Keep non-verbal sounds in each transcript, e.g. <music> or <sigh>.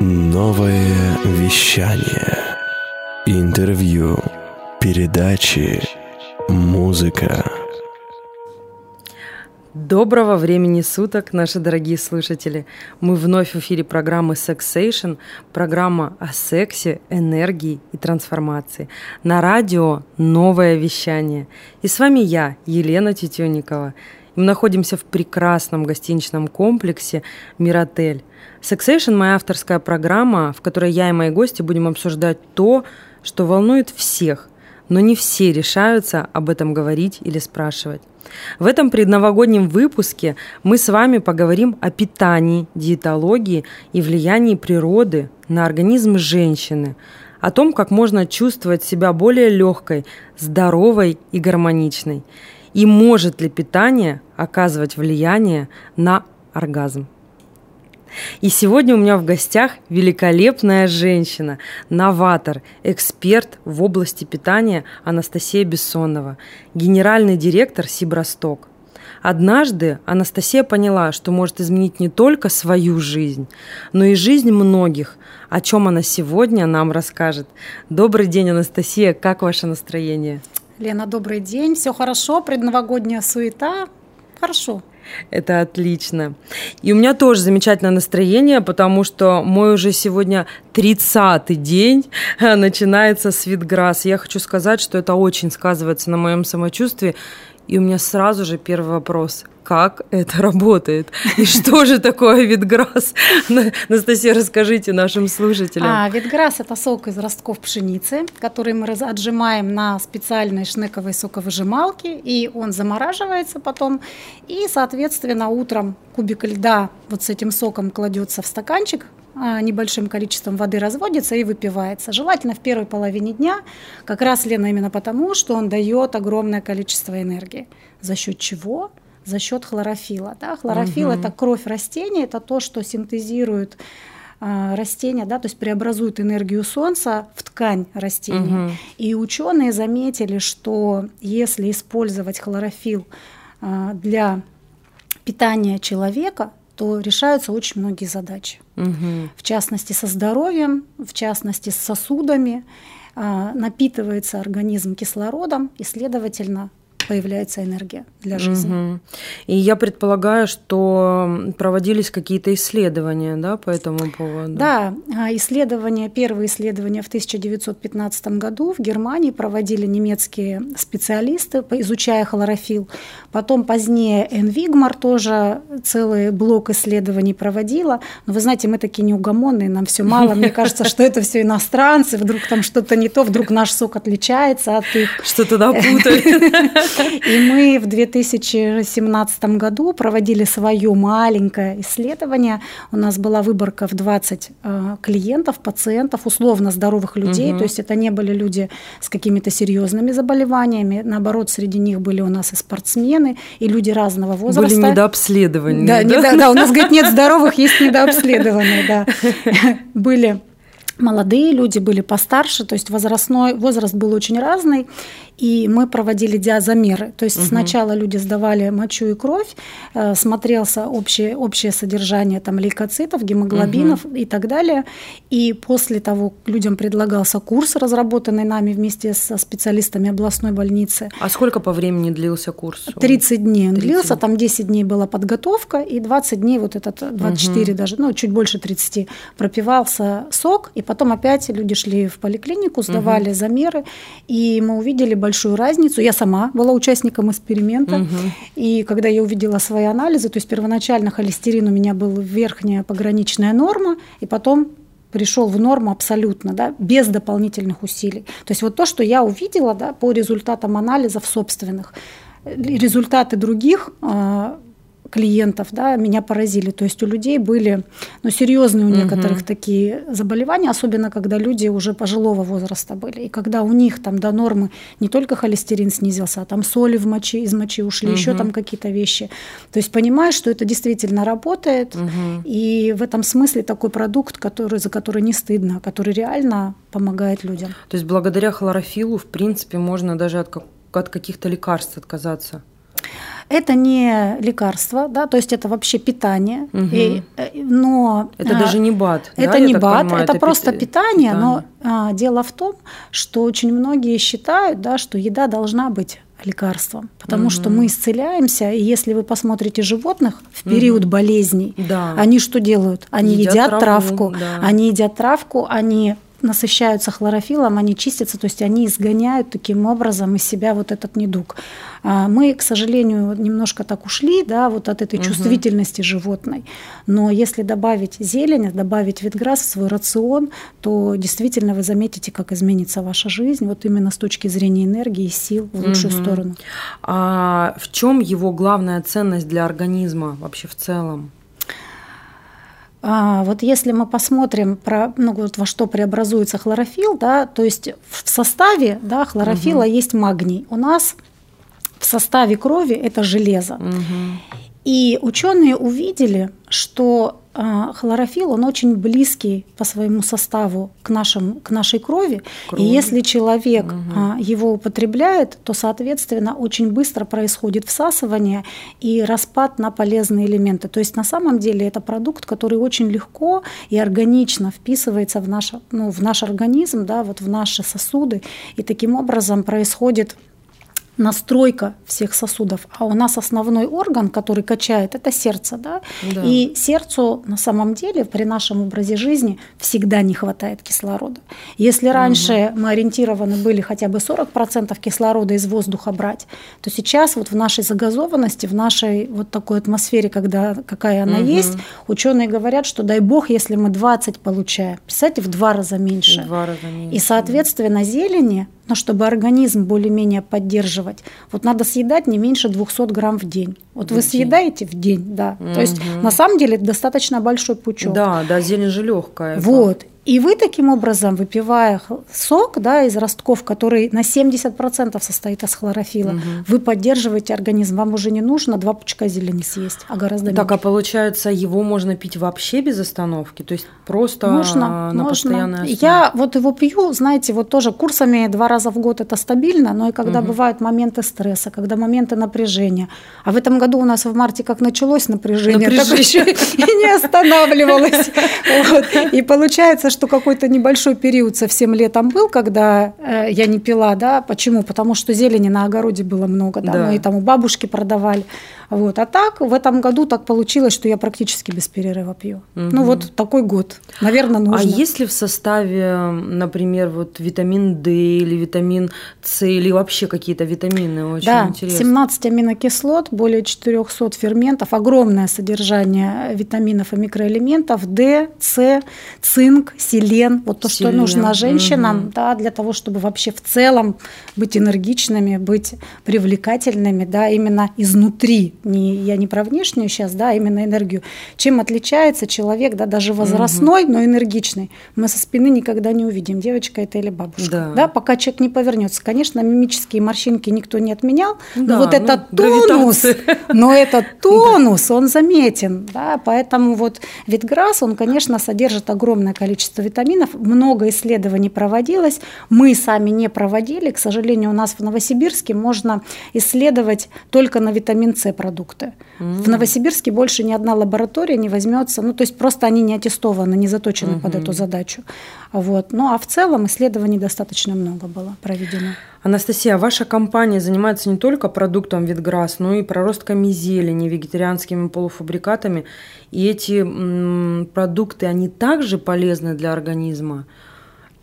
Новое вещание. Интервью. Передачи. Музыка. Доброго времени суток, наши дорогие слушатели! Мы вновь в эфире программы Sexation, программа о сексе, энергии и трансформации. На радио «Новое вещание». И с вами я, Елена Тетенникова. Мы находимся в прекрасном гостиничном комплексе «Миротель». Sexation – моя авторская программа, в которой я и мои гости будем обсуждать то, что волнует всех, но не все решаются об этом говорить или спрашивать. В этом предновогоднем выпуске мы с вами поговорим о питании, диетологии и влиянии природы на организм женщины, о том, как можно чувствовать себя более легкой, здоровой и гармоничной, и может ли питание оказывать влияние на оргазм. И сегодня у меня в гостях великолепная женщина, новатор, эксперт в области питания Анастасия Бессонова, генеральный директор Сибросток. Однажды Анастасия поняла, что может изменить не только свою жизнь, но и жизнь многих, о чем она сегодня нам расскажет. Добрый день, Анастасия, как ваше настроение? Лена, добрый день, все хорошо, предновогодняя суета, хорошо. Это отлично. И у меня тоже замечательное настроение, потому что мой уже сегодня 30-й день начинается Свитграсс. Я хочу сказать, что это очень сказывается на моем самочувствии. И у меня сразу же первый вопрос. Как это работает? И что же такое витграсс? Анастасия, расскажите нашим слушателям. А, витграсс – это сок из ростков пшеницы, который мы отжимаем на специальной шнековой соковыжималке, и он замораживается потом. И, соответственно, утром кубик льда вот с этим соком кладется в стаканчик, а, небольшим количеством воды разводится и выпивается. Желательно в первой половине дня, как раз, Лена, именно потому, что он дает огромное количество энергии. За счет чего? За счет хлорофила. Да? Хлорофил угу. это кровь растения, это то, что синтезирует а, растения, да, то есть преобразует энергию солнца в ткань растения. Угу. И ученые заметили, что если использовать хлорофил а, для питания человека, то решаются очень многие задачи. Угу. В частности, со здоровьем, в частности, с сосудами. А, напитывается организм кислородом, и, следовательно, появляется энергия для жизни. Угу. И я предполагаю, что проводились какие-то исследования да, по этому поводу. Да, а, исследования, первые исследования в 1915 году в Германии проводили немецкие специалисты, изучая хлорофилл. Потом позднее Энвигмар тоже целый блок исследований проводила. Но вы знаете, мы такие неугомонные, нам все мало. Мне <laughs> кажется, что это все иностранцы, вдруг там что-то не то, вдруг наш сок отличается от их. Что-то напутали. <laughs> И мы в 2017 году проводили свое маленькое исследование. У нас была выборка в 20 э, клиентов, пациентов, условно здоровых людей. Угу. То есть это не были люди с какими-то серьезными заболеваниями. Наоборот, среди них были у нас и спортсмены, и люди разного возраста. Были недообследованные. Да, да? да, да у нас, говорит, нет здоровых, есть недообследованные, да. <laughs> Были молодые люди были постарше, то есть возрастной возраст был очень разный, и мы проводили диазомеры. То есть угу. сначала люди сдавали мочу и кровь, э, смотрелся общее, общее содержание там, лейкоцитов, гемоглобинов угу. и так далее. И после того людям предлагался курс, разработанный нами вместе со специалистами областной больницы. А сколько по времени длился курс? 30 дней он 30. длился, там 10 дней была подготовка, и 20 дней, вот этот 24 угу. даже, ну чуть больше 30, пропивался сок, и потом опять люди шли в поликлинику, сдавали угу. замеры, и мы увидели большую разницу. Я сама была участником эксперимента, угу. и когда я увидела свои анализы, то есть первоначально холестерин у меня был верхняя пограничная норма, и потом пришел в норму абсолютно, да, без дополнительных усилий. То есть вот то, что я увидела да, по результатам анализов собственных, результаты других а, клиентов, да, меня поразили. То есть у людей были ну, серьезные у некоторых угу. такие заболевания, особенно когда люди уже пожилого возраста были. И когда у них там до нормы не только холестерин снизился, а там соли в моче, из мочи ушли, угу. еще там какие-то вещи. То есть понимаешь, что это действительно работает. Угу. И в этом смысле такой продукт, который, за который не стыдно, который реально помогает людям. То есть благодаря хлорофилу, в принципе, можно даже от, от каких-то лекарств отказаться. Это не лекарство, да, то есть это вообще питание, Мгм. и, э, но Это а, даже не БАД. да, это я не БАД, понимаю, это, просто пит- питание, но а, дело в том, что очень многие считают, да, что еда должна быть лекарством, потому что мы исцеляемся, и если вы посмотрите животных в период болезней, Да. они что делают? Они Едят едят, траву, травку, да. они едят травку, они насыщаются хлорофилом, они чистятся, то есть они изгоняют таким образом из себя вот этот недуг. А Мы, к сожалению, немножко так ушли, да, вот от этой чувствительности животной. Но если добавить зелень, добавить витграсс в свой рацион, то действительно вы заметите, как изменится ваша жизнь, вот именно с точки зрения энергии и сил в лучшую Мгм. сторону. А в чем его главная ценность для организма вообще в целом? А, вот если мы посмотрим про, ну, вот во что преобразуется хлорофилл, да, то есть в составе да, хлорофилла есть магний. У нас в составе крови это железо. Мгм. И ученые увидели, что а, хлорофилл, он очень близкий по своему составу к, нашим, к нашей крови. Крови. И если человек а, его употребляет, то, соответственно, очень быстро происходит всасывание и распад на полезные элементы. То есть на самом деле это продукт, который очень легко и органично вписывается в наш, ну, в наш организм, да, вот в наши сосуды. И таким образом происходит настройка всех сосудов. А у нас основной орган, который качает, это сердце. Да? Да. И сердцу на самом деле при нашем образе жизни всегда не хватает кислорода. Если раньше мы ориентированы были хотя бы 40% кислорода из воздуха брать, то сейчас вот в нашей загазованности, в нашей вот такой атмосфере, когда, какая она Мгм. есть, ученые говорят, что дай бог, если мы 20 получаем. Представьте, в два раза меньше. В Два раза меньше. И, соответственно, зелени, но чтобы организм более-менее поддерживать, вот надо съедать не меньше 200 грамм в день. Вот В вы день. съедаете в день, да. То есть на самом деле достаточно большой пучок. Да, да, зелень же легкая. Вот. И вы таким образом, выпивая сок да, из ростков, который на 70% состоит из хлорофила, Мгм. вы поддерживаете организм. Вам уже не нужно два пучка зелени съесть, а гораздо Так, а меньше. получается, его можно пить вообще без остановки? То есть просто Можно, на можно. постоянной основе? Я вот его пью, знаете, вот тоже курсами два раза в год это стабильно, но и когда бывают моменты стресса, когда моменты напряжения. А в этом году у нас в марте как началось напряжение, так Напряжение. еще и не останавливалось. <laughs> И получается, что какой-то небольшой период совсем летом был, когда э, я не пила, да, почему? Потому что зелени на огороде было много, да, Да. мы и там у бабушки продавали. Вот. А так в этом году так получилось, что я практически без перерыва пью. Ну Мгм. вот такой год. Наверное, нужно. А есть ли в составе, например, вот витамин D или витамин С или вообще какие-то витамины? Очень да, интересно. 17 аминокислот, более 400 ферментов, огромное содержание витаминов и микроэлементов, D, С, цинк, селен, вот то, что Селен, нужно женщинам, мгм. да, для того, чтобы вообще в целом быть энергичными, быть привлекательными, да, именно изнутри. Не, я не про внешнюю сейчас, да, а именно энергию. Чем отличается человек, да, даже возрастной, но энергичный, мы со спины никогда не увидим, девочка это или бабушка. Да. Да, пока человек не повернется. Конечно, мимические морщинки никто не отменял, Да, но вот ну, этот тонус, но этот <laughs> тонус, он заметен, да, поэтому вот витграсс, он, конечно, содержит огромное количество витаминов, много исследований проводилось, мы сами не проводили, к сожалению, у нас в Новосибирске можно исследовать только на витамин С продукты. В Новосибирске больше ни одна лаборатория не возьмется, ну то есть просто они не аттестованы, не заточены под эту задачу. Вот. Ну а в целом исследований достаточно много было проведено. Анастасия, ваша компания занимается не только продуктом Витграсс, но и проростками зелени, вегетарианскими полуфабрикатами. И эти м, продукты, они также полезны для организма?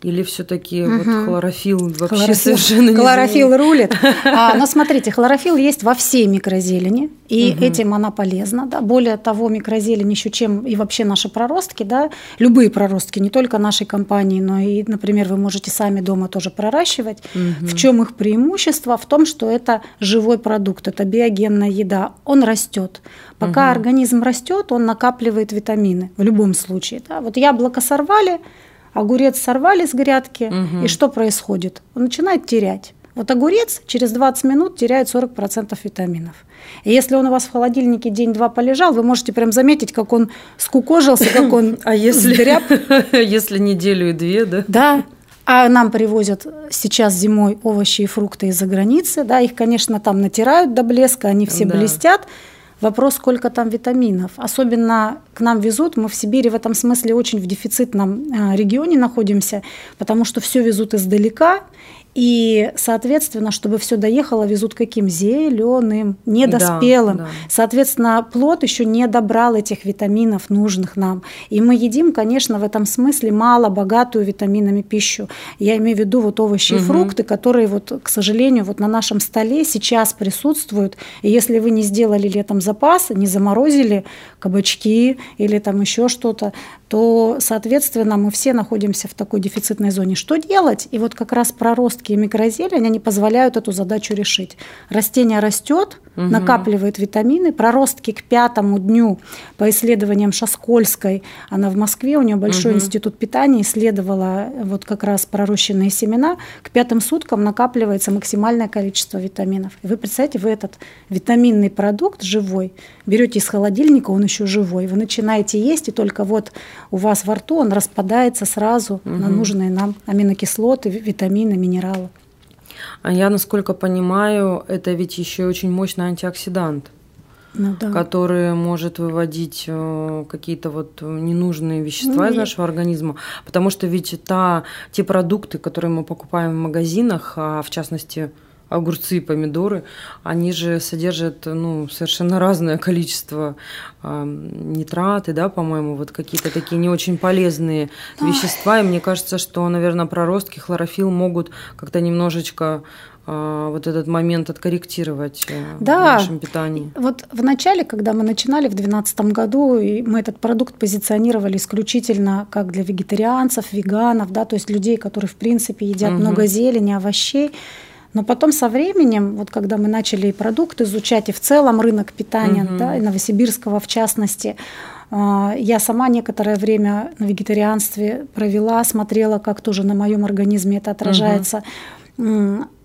Или все-таки вот хлорофилл вообще Хлорофилл- совершенно не Хлорофилл заменит? рулит. <laughs> А, но смотрите, хлорофилл есть во всей микрозелени, и этим она полезна. Да. Более того, микрозелень еще чем и вообще наши проростки, да, любые проростки, не только нашей компании, но и, например, вы можете сами дома тоже проращивать. В чем их преимущество? В том, что это живой продукт, это биогенная еда, он растет. Пока организм растет, он накапливает витамины в любом случае. Да. Вот яблоко сорвали, огурец сорвали с грядки, и что происходит? Он начинает терять. Вот огурец через 20 минут теряет 40% витаминов. И если он у вас в холодильнике день-два полежал, вы можете прям заметить, как он скукожился, как он <laughs> А если, сдряб. <laughs> если неделю и две, да? Да, А нам привозят сейчас зимой овощи и фрукты из-за границы, да, их, конечно, там натирают до блеска, они все да. блестят. Вопрос, сколько там витаминов. Особенно к нам везут, мы в Сибири в этом смысле очень в дефицитном а, регионе находимся, потому что все везут издалека, и, соответственно, чтобы все доехало, везут каким? Зеленым, недоспелым. Да, да. Соответственно, плод еще не добрал этих витаминов, нужных нам. И мы едим, конечно, в этом смысле мало богатую витаминами пищу. Я имею в виду вот овощи угу. и фрукты, которые, вот, к сожалению, вот на нашем столе сейчас присутствуют. И если вы не сделали летом запас, не заморозили кабачки или там еще что-то, то, соответственно, мы все находимся в такой дефицитной зоне. Что делать? И вот как раз проростки и микрозелень, они позволяют эту задачу решить. Растение растет, угу. накапливает витамины, проростки к пятому дню по исследованиям Шаскольской, она в Москве, у нее большой угу. институт питания, исследовала вот как раз пророщенные семена, к пятым суткам накапливается максимальное количество витаминов. И вы представляете, вы этот витаминный продукт живой берете из холодильника, он еще живой, вы начинаете есть, и только вот у вас во рту он распадается сразу угу. на нужные нам аминокислоты, витамины, минералы. А я, насколько понимаю, это ведь еще очень мощный антиоксидант. Ну, да. который может выводить э, какие-то вот ненужные вещества ну, из нашего организма, потому что ведь та, те продукты, которые мы покупаем в магазинах, а в частности огурцы и помидоры, они же содержат ну, совершенно разное количество э, нитраты, да, по-моему, вот какие-то такие не очень полезные Ой. вещества. И мне кажется, что, наверное, проростки, хлорофилл могут как-то немножечко а, вот этот момент откорректировать э, да. в нашем питании? Вот в начале, когда мы начинали в 2012 году, и мы этот продукт позиционировали исключительно как для вегетарианцев, веганов, да, то есть людей, которые в принципе едят угу. много зелени, овощей. Но потом со временем, вот когда мы начали и продукт изучать, и в целом рынок питания, угу. да, и новосибирского в частности, а, я сама некоторое время на вегетарианстве провела, смотрела, как тоже на моем организме это отражается. Угу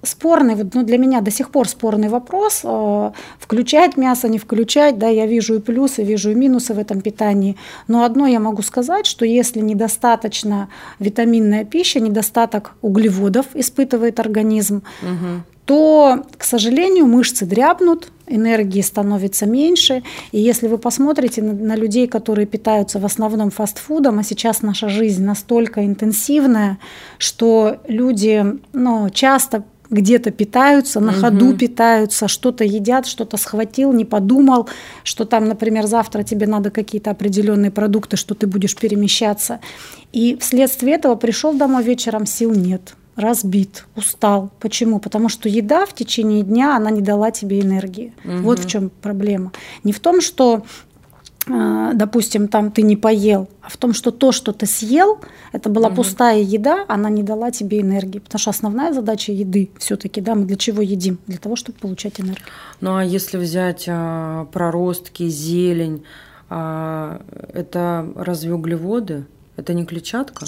спорный, ну, для меня до сих пор спорный вопрос, э, включать мясо, не включать, да, я вижу и плюсы, вижу и минусы в этом питании, но одно я могу сказать, что если недостаточно витаминная пища, недостаток углеводов испытывает организм, угу то, к сожалению, мышцы дрябнут, энергии становится меньше. И если вы посмотрите на, на людей, которые питаются в основном фастфудом, а сейчас наша жизнь настолько интенсивная, что люди ну, часто где-то питаются, на угу. ходу питаются, что-то едят, что-то схватил, не подумал, что там, например, завтра тебе надо какие-то определенные продукты, что ты будешь перемещаться. И вследствие этого пришел домой вечером, сил нет разбит, устал. Почему? Потому что еда в течение дня, она не дала тебе энергии. Угу. Вот в чем проблема. Не в том, что э, допустим, там ты не поел, а в том, что то, что ты съел, это была угу. пустая еда, она не дала тебе энергии. Потому что основная задача еды все-таки, да, мы для чего едим? Для того, чтобы получать энергию. Ну а если взять а, проростки, зелень, а, это разве углеводы? Это не клетчатка?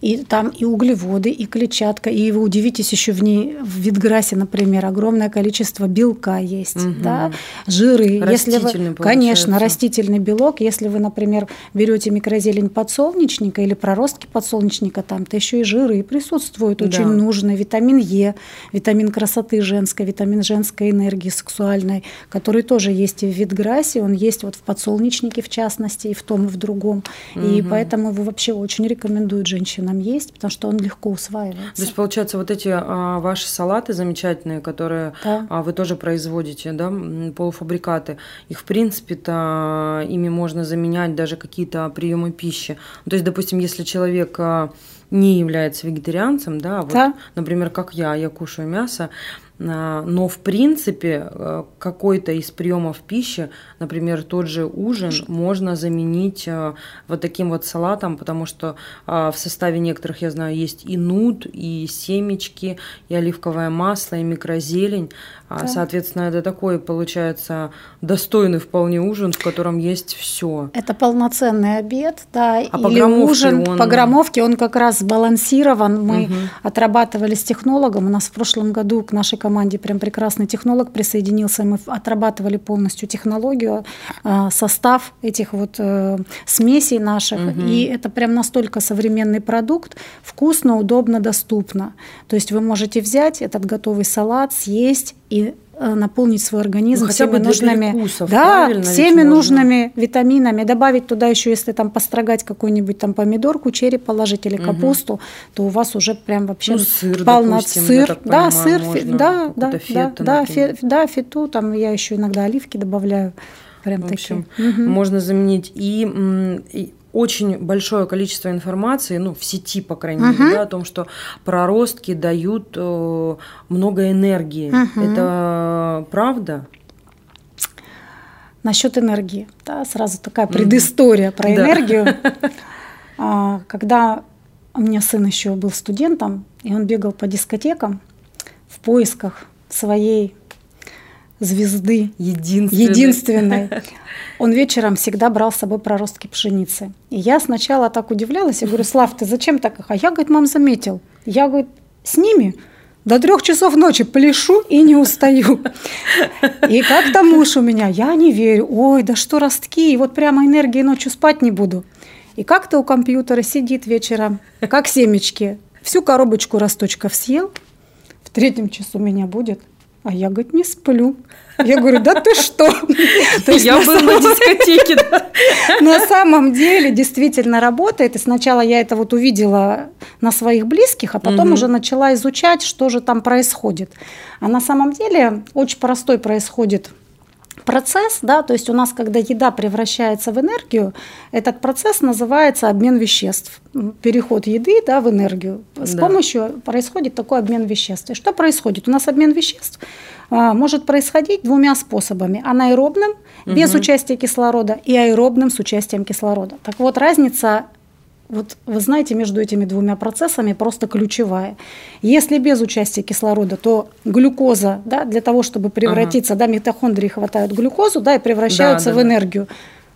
И там и углеводы, и клетчатка, и вы удивитесь еще в ней, в Витграсе, например, огромное количество белка есть, угу. да, жиры. Если вы, конечно, растительный белок. Если вы, например, берете микрозелень подсолнечника или проростки подсолнечника, там-то еще и жиры присутствуют, очень да. нужны. Витамин Е, витамин красоты женской, витамин женской энергии сексуальной, который тоже есть и в Витграсе, он есть вот в подсолнечнике в частности, и в том, и в другом. Угу. И поэтому его вообще очень рекомендуют женщинам нам есть, потому что он легко усваивается. То есть, получается, вот эти а, ваши салаты замечательные, которые да. а, вы тоже производите, да, полуфабрикаты, их, в принципе-то, ими можно заменять даже какие-то приемы пищи. То есть, допустим, если человек а, не является вегетарианцем, да, вот, да. например, как я, я кушаю мясо, а, но в принципе э, какой-то из приемов пищи, например, тот же ужин, можно заменить э, вот таким вот салатом, потому что а, в составе некоторых, я знаю, есть и нут, и семечки, и оливковое масло, и микрозелень. А, да. Соответственно, это такой, получается, достойный вполне ужин, в котором есть все. Это полноценный обед, да, а или по ужин. Он... По граммовке он как раз сбалансирован. Мы угу. отрабатывали с технологом. У нас в прошлом году к нашей команде команде прям прекрасный технолог присоединился, мы отрабатывали полностью технологию, а, состав этих вот э, смесей наших, угу. и это прям настолько современный продукт, вкусно, удобно, доступно. То есть вы можете взять этот готовый салат, съесть и наполнить свой организм ну, всеми нужными, перекусов, да, всеми нужными можно. витаминами, добавить туда еще, если там построгать какую-нибудь там помидорку, черри положить или капусту, угу. то у вас уже прям вообще ну, сыр, допустим, сыр, да, понимаю, сыр, фи, да, да, да, да, фи, да, фиту, там я еще иногда оливки добавляю. Прям в общем, такие. Можно заменить и, и очень большое количество информации, ну, в сети, по крайней uh-huh. мере, да, о том, что проростки дают э, много энергии. Uh-huh. Это правда? Насчет энергии, да, сразу такая предыстория uh-huh. про энергию. <laughs> А, когда у меня сын еще был студентом, и он бегал по дискотекам в поисках своей звезды единственной. единственной. <laughs> Он вечером всегда брал с собой проростки пшеницы. И я сначала так удивлялась, я говорю, Слав, ты зачем так? А я, говорит, мам, заметил. Я, говорит, с ними до трех часов ночи пляшу и не устаю. И как-то муж у меня, я не верю, ой, да что ростки, и вот прямо энергии ночью спать не буду. И как-то у компьютера сидит вечером, как семечки, всю коробочку росточков съел, в третьем часу меня будет, а я, говорит, не сплю. Я говорю, да ты что? <laughs> То есть я был на дискотеке. <laughs> На самом деле действительно работает. И сначала я это вот увидела на своих близких, а потом уже начала изучать, что же там происходит. А на самом деле очень простой происходит процесс, да, то есть у нас, когда еда превращается в энергию, этот процесс называется обмен веществ, переход еды да, в энергию. С да. помощью происходит такой обмен веществ. И что происходит? У нас обмен веществ а, может происходить двумя способами. Анаэробным, угу. без участия кислорода, и аэробным с участием кислорода. Так вот, разница вот вы знаете, между этими двумя процессами просто ключевая. Если без участия кислорода, то глюкоза, да, для того, чтобы превратиться, ага. да, митохондрии хватают глюкозу, да, и превращаются да, да, в энергию.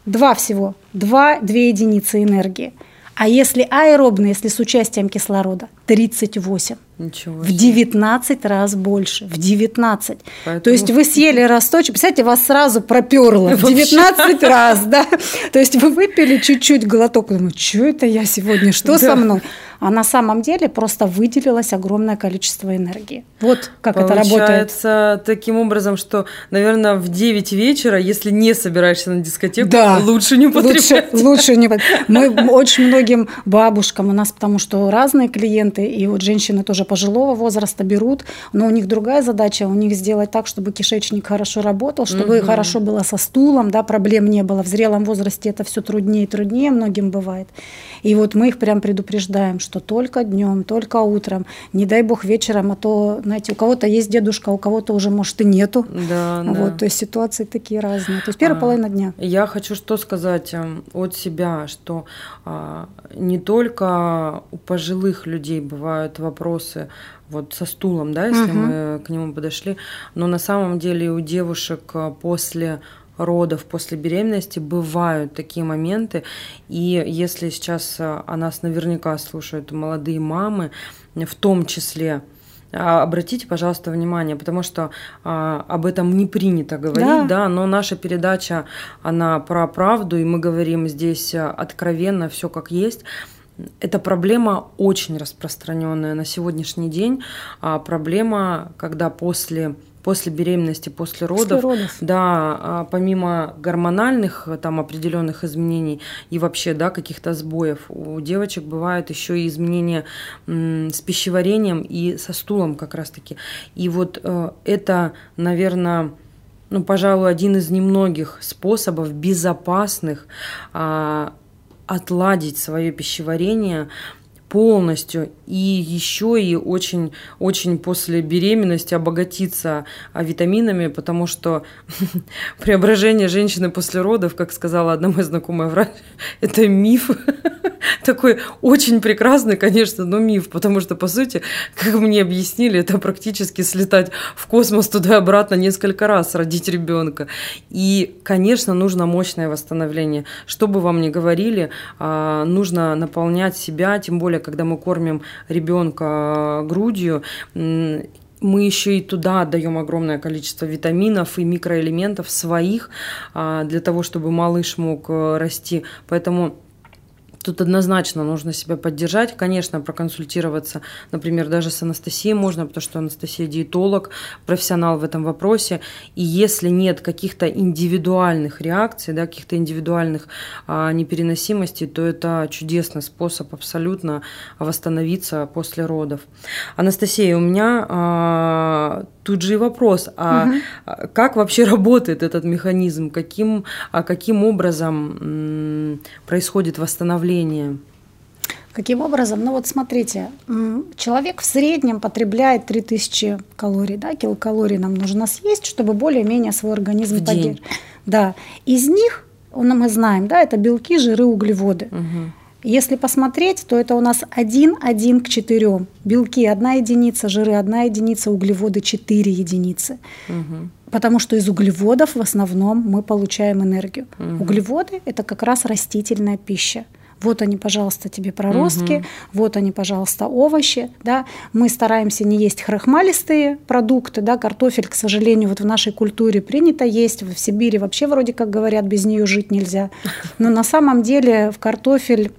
Два всего, два, две единицы энергии. А если аэробно, если с участием кислорода, 38. Ничего в 19 раз больше. В 19. Поэтому... То есть вы <laughs> съели росточек, представляете, вас сразу проперло в 19 <laughs> раз, да? То есть вы выпили чуть-чуть глоток, думаю, что это я сегодня, что со мной? а на самом деле просто выделилось огромное количество энергии. Вот как Получается, это работает. Получается таким образом, что, наверное, в 9 вечера, если не собираешься на дискотеку, да, лучше не употреблять. Лучше, лучше не <laughs> Мы очень многим бабушкам, у нас потому что разные клиенты, и вот женщины тоже пожилого возраста берут, но у них другая задача, у них сделать так, чтобы кишечник хорошо работал, чтобы угу. хорошо было со стулом, да, проблем не было. В зрелом возрасте это все труднее и труднее многим бывает. И вот мы их прям предупреждаем, что только днем, только утром, не дай бог вечером, а то, знаете, у кого-то есть дедушка, у кого-то уже, может, и нету. Да, вот, да. То есть ситуации такие разные. То есть первая а, половина дня. Я хочу что сказать эм, от себя, что а, не только у пожилых людей бывают вопросы вот со стулом, да, если угу. мы к нему подошли, но на самом деле у девушек э, после родов после беременности бывают такие моменты. И если сейчас о а, нас наверняка слушают молодые мамы, в том числе, а, обратите, пожалуйста, внимание, потому что а, об этом не принято говорить, да. да, но наша передача, она про правду, и мы говорим здесь откровенно, все как есть. Это проблема очень распространенная на сегодняшний день. А проблема, когда после после беременности, после родов, после родов. да, а, помимо гормональных там определенных изменений и вообще, да, каких-то сбоев, у девочек бывают еще и изменения с пищеварением и со стулом как раз-таки. И вот э, это, наверное, ну, пожалуй, один из немногих способов безопасных а, отладить свое пищеварение полностью и еще и очень, очень после беременности обогатиться а, витаминами, потому что <laughs> преображение женщины после родов, как сказала одна моя знакомая врач, <laughs> это миф. <laughs> Такой очень прекрасный, конечно, но миф, потому что, по сути, как мне объяснили, это практически слетать в космос туда и обратно несколько раз, родить ребенка. И, конечно, нужно мощное восстановление. Что бы вам ни говорили, а, нужно наполнять себя, тем более, когда мы кормим ребенка грудью, мы еще и туда отдаем огромное количество витаминов и микроэлементов своих а, для того, чтобы малыш мог э, расти. Поэтому Тут однозначно нужно себя поддержать. Конечно, проконсультироваться, например, даже с Анастасией можно, потому что Анастасия диетолог, профессионал в этом вопросе. И если нет каких-то индивидуальных реакций, да, каких-то индивидуальных а, непереносимостей, то это чудесный способ абсолютно восстановиться после родов. Анастасия, у меня а, тут же и вопрос, а угу. как вообще работает этот механизм? Каким, а каким образом м, происходит восстановление? Потребления? Каким образом? Ну вот смотрите, человек в среднем потребляет 3000 калорий, да, килокалорий нам нужно съесть, чтобы более-менее свой организм поддерживать. Да, из них, ну, мы знаем, да, это белки, жиры, углеводы. Угу. Если посмотреть, то это у нас 1, 1 к 4. Белки 1 единица, жиры 1 единица, углеводы 4 единицы. Угу. Потому что из углеводов в основном мы получаем энергию. Угу. Углеводы – это как раз растительная пища. Вот они, пожалуйста, тебе проростки, угу. вот они, пожалуйста, овощи. Да. Мы стараемся не есть храхмалистые продукты, да, картофель, к сожалению, вот в нашей культуре принято есть, в Сибири вообще вроде как говорят, без нее жить нельзя. <laughs> Но на самом деле в картофель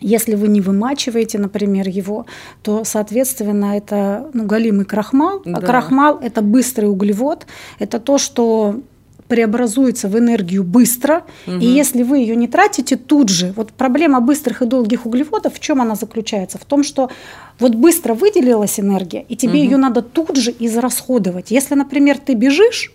если вы не вымачиваете, например, его, то, соответственно, это ну, галимый крахмал. А да. А крахмал – это быстрый углевод. Это то, что преобразуется в энергию быстро, угу. и если вы ее не тратите тут же, вот проблема быстрых и долгих углеводов, в чем она заключается? В том, что вот быстро выделилась энергия, и тебе угу. ее надо тут же израсходовать. Если, например, ты бежишь,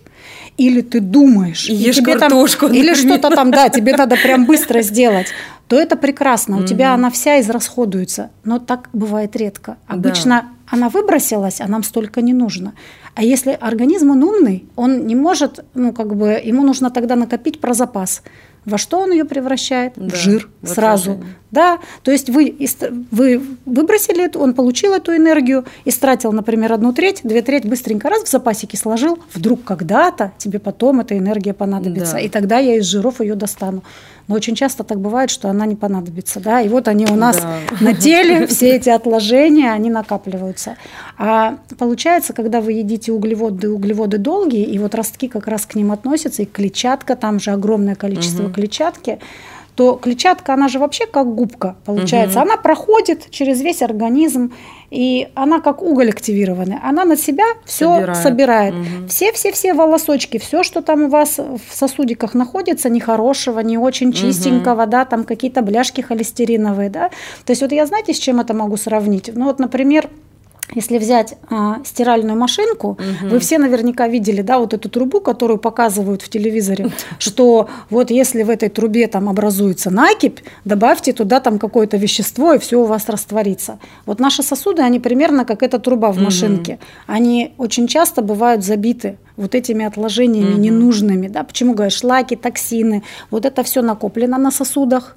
или ты думаешь, и, и тебе картошку, там, или что-то там, да, <laughs> тебе надо прям быстро сделать, то это прекрасно, у тебя она вся израсходуется. Но так бывает редко. Обычно она выбросилась, а нам столько не нужно. А если организм он умный, он не может, ну как бы, ему нужно тогда накопить про запас. Во что он ее превращает? Да, в жир в сразу. Да, то есть вы, вы выбросили эту, он получил эту энергию, истратил, например, одну треть, две треть быстренько раз в запасике сложил, вдруг когда-то тебе потом эта энергия понадобится, да. и тогда я из жиров ее достану. Но очень часто так бывает, что она не понадобится, да, и вот они у нас да. <laughs> на теле, все эти отложения, они накапливаются. А получается, когда вы едите углеводы, углеводы долгие, и вот ростки как раз к ним относятся, и клетчатка, там же огромное количество угу. клетчатки, то клетчатка, она же вообще как губка получается. Угу. Она проходит через весь организм, и она как уголь активированный. Она на себя все собирает. собирает. Все-все-все угу. волосочки, все, что там у вас в сосудиках находится, нехорошего, не очень чистенького, угу. да, там какие-то бляшки холестериновые, да. То есть вот я, знаете, с чем это могу сравнить? Ну вот, например, если взять а, стиральную машинку, угу. вы все наверняка видели, да, вот эту трубу, которую показывают в телевизоре, <laughs> что вот если в этой трубе там образуется накипь, добавьте туда там какое-то вещество, и все у вас растворится. Вот наши сосуды, они примерно как эта труба в машинке. Угу. Они очень часто бывают забиты вот этими отложениями угу. ненужными, да, почему говоришь, шлаки, токсины, вот это все накоплено на сосудах.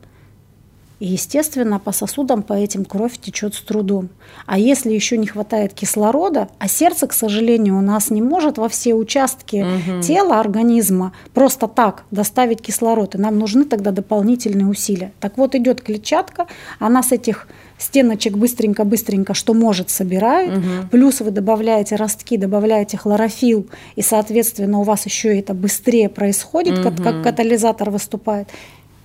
И, естественно, по сосудам по этим кровь течет с трудом. А если еще не хватает кислорода, а сердце, к сожалению, у нас не может во все участки угу. тела, организма просто так доставить кислород, и нам нужны тогда дополнительные усилия. Так вот идет клетчатка, она с этих стеночек быстренько-быстренько, что может, собирает. Угу. Плюс вы добавляете ростки, добавляете хлорофилл, и, соответственно, у вас еще это быстрее происходит, угу. как, как катализатор выступает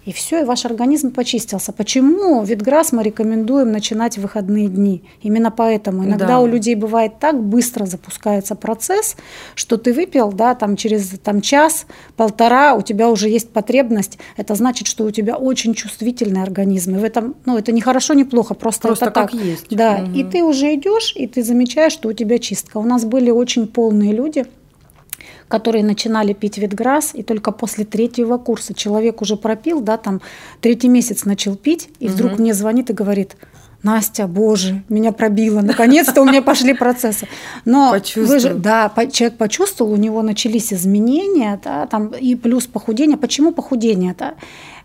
и все, и ваш организм почистился. Почему Витграсс мы рекомендуем начинать в выходные дни? Именно поэтому. Иногда да. у людей бывает так быстро запускается процесс, что ты выпил, да, там через там, час, полтора, у тебя уже есть потребность. Это значит, что у тебя очень чувствительный организм. И в этом, ну, это не хорошо, не плохо, просто, просто это как так. есть. Да, угу. и ты уже идешь, и ты замечаешь, что у тебя чистка. У нас были очень полные люди – которые начинали пить ветграсс, и только после третьего курса человек уже пропил, да, там третий месяц начал пить, и вдруг угу. мне звонит и говорит, Настя, боже, меня пробило, наконец-то у меня пошли процессы. Но вы же, да, человек почувствовал, у него начались изменения, да, там, и плюс похудение. Почему похудение-то?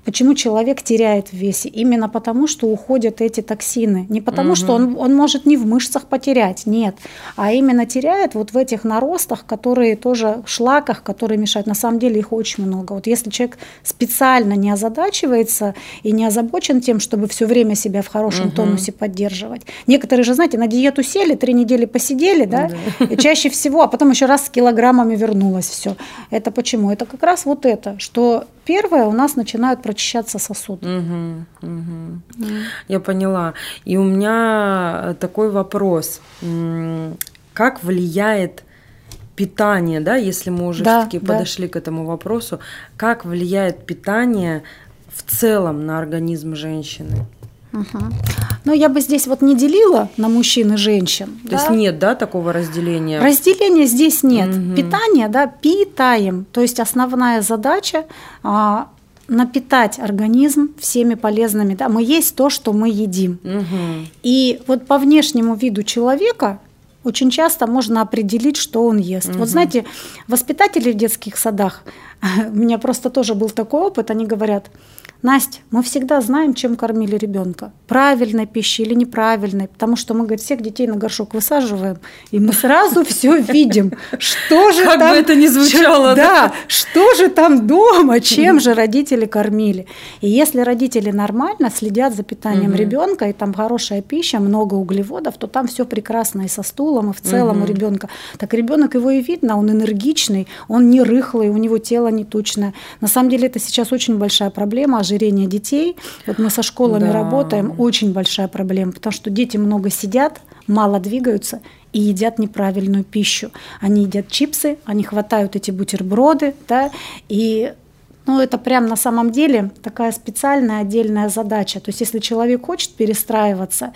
Почему человек теряет в весе? Именно потому, что уходят эти токсины. Не потому, угу. что он, он может не в мышцах потерять, нет, а именно теряет вот в этих наростах, которые тоже шлаках, которые мешают. На самом деле их очень много. Вот если человек специально не озадачивается и не озабочен тем, чтобы все время себя в хорошем угу. тонусе поддерживать. Некоторые же, знаете, на диету сели, три недели посидели, да, да. и чаще всего, а потом еще раз с килограммами вернулось все. Это почему? Это как раз вот это, что Первое, у нас начинают прочищаться сосуды. Угу, угу. Я поняла. И у меня такой вопрос. Как влияет питание, да, если мы уже да, все-таки да. подошли к этому вопросу, как влияет питание в целом на организм женщины? Угу. Но я бы здесь вот не делила на мужчин и женщин. То да? есть нет, да, такого разделения? Разделения здесь нет. Угу. Питание, да, питаем. То есть основная задача а, напитать организм всеми полезными. Да, мы есть то, что мы едим. Угу. И вот по внешнему виду человека очень часто можно определить, что он ест. Угу. Вот знаете, воспитатели в детских садах, <laughs> у меня просто тоже был такой опыт, они говорят, Настя, мы всегда знаем, чем кормили ребенка. Правильной пищей или неправильной. Потому что мы, говорит, всех детей на горшок высаживаем, и мы сразу <laughs> все видим. Что же как там... бы это ни звучало. Да, что же там дома, чем же родители кормили. И если родители нормально следят за питанием ребенка, и там хорошая пища, много углеводов, то там все прекрасно и со стулом, и в целом у ребенка. Так ребенок его и видно, он энергичный, он не рыхлый, у него тело не тучное. На самом деле это сейчас очень большая проблема ожирения детей. Вот мы со школами да. работаем, очень большая проблема, потому что дети много сидят, мало двигаются и едят неправильную пищу. Они едят чипсы, они хватают эти бутерброды, да, и ну, это прям на самом деле такая специальная отдельная задача. То есть, если человек хочет перестраиваться,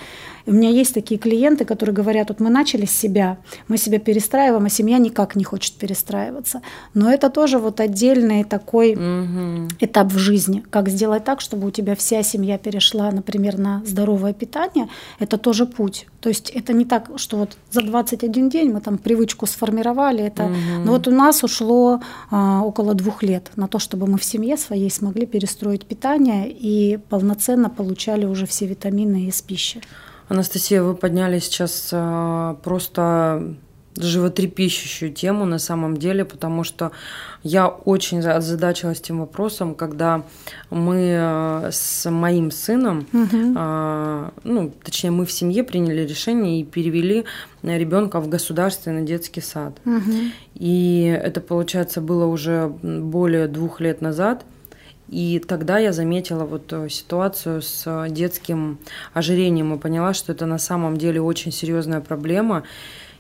у меня есть такие клиенты, которые говорят, вот мы начали с себя, мы себя перестраиваем, а семья никак не хочет перестраиваться. Но это тоже вот отдельный такой угу. этап в жизни. Как сделать так, чтобы у тебя вся семья перешла, например, на здоровое питание, это тоже путь. То есть это не так, что вот за 21 день мы там привычку сформировали. Это... Угу. Но вот у нас ушло а, около двух лет на то, чтобы мы в семье своей смогли перестроить питание и полноценно получали уже все витамины из пищи. Анастасия, вы подняли сейчас а, просто животрепещущую тему на самом деле, потому что я очень озадачилась тем вопросом, когда мы а, с моим сыном, угу. ну, точнее, мы в семье приняли решение и перевели ребенка в государственный детский сад. Угу. И это, получается, было уже более двух лет назад – и тогда я заметила вот э, ситуацию с э, детским ожирением и поняла, что это на самом деле очень серьезная проблема.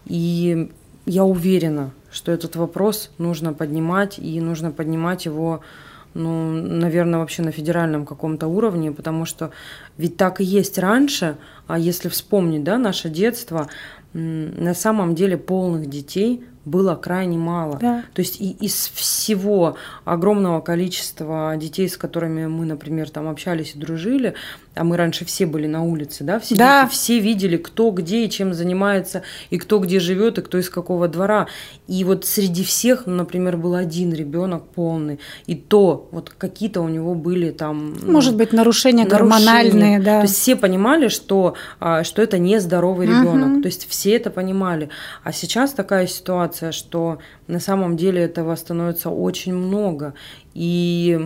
И я уверена, что этот вопрос нужно поднимать, и нужно поднимать его, ну, наверное, вообще на федеральном каком-то уровне, потому что ведь так и есть раньше, а если вспомнить, да, наше детство, на самом деле полных детей было крайне мало. Да. То есть и из всего огромного количества детей, с которыми мы, например, там общались и дружили, а мы раньше все были на улице, да, все, да. Дети, все видели, кто где и чем занимается, и кто где живет, и кто из какого двора. И вот среди всех, ну, например, был один ребенок полный, и то вот какие-то у него были там... Ну, Может быть, нарушения, нарушения. гормональные, да. То есть все понимали, что, а, что это нездоровый ребенок. Угу. То есть все это понимали. А сейчас такая ситуация, что на самом деле этого становится очень много. И,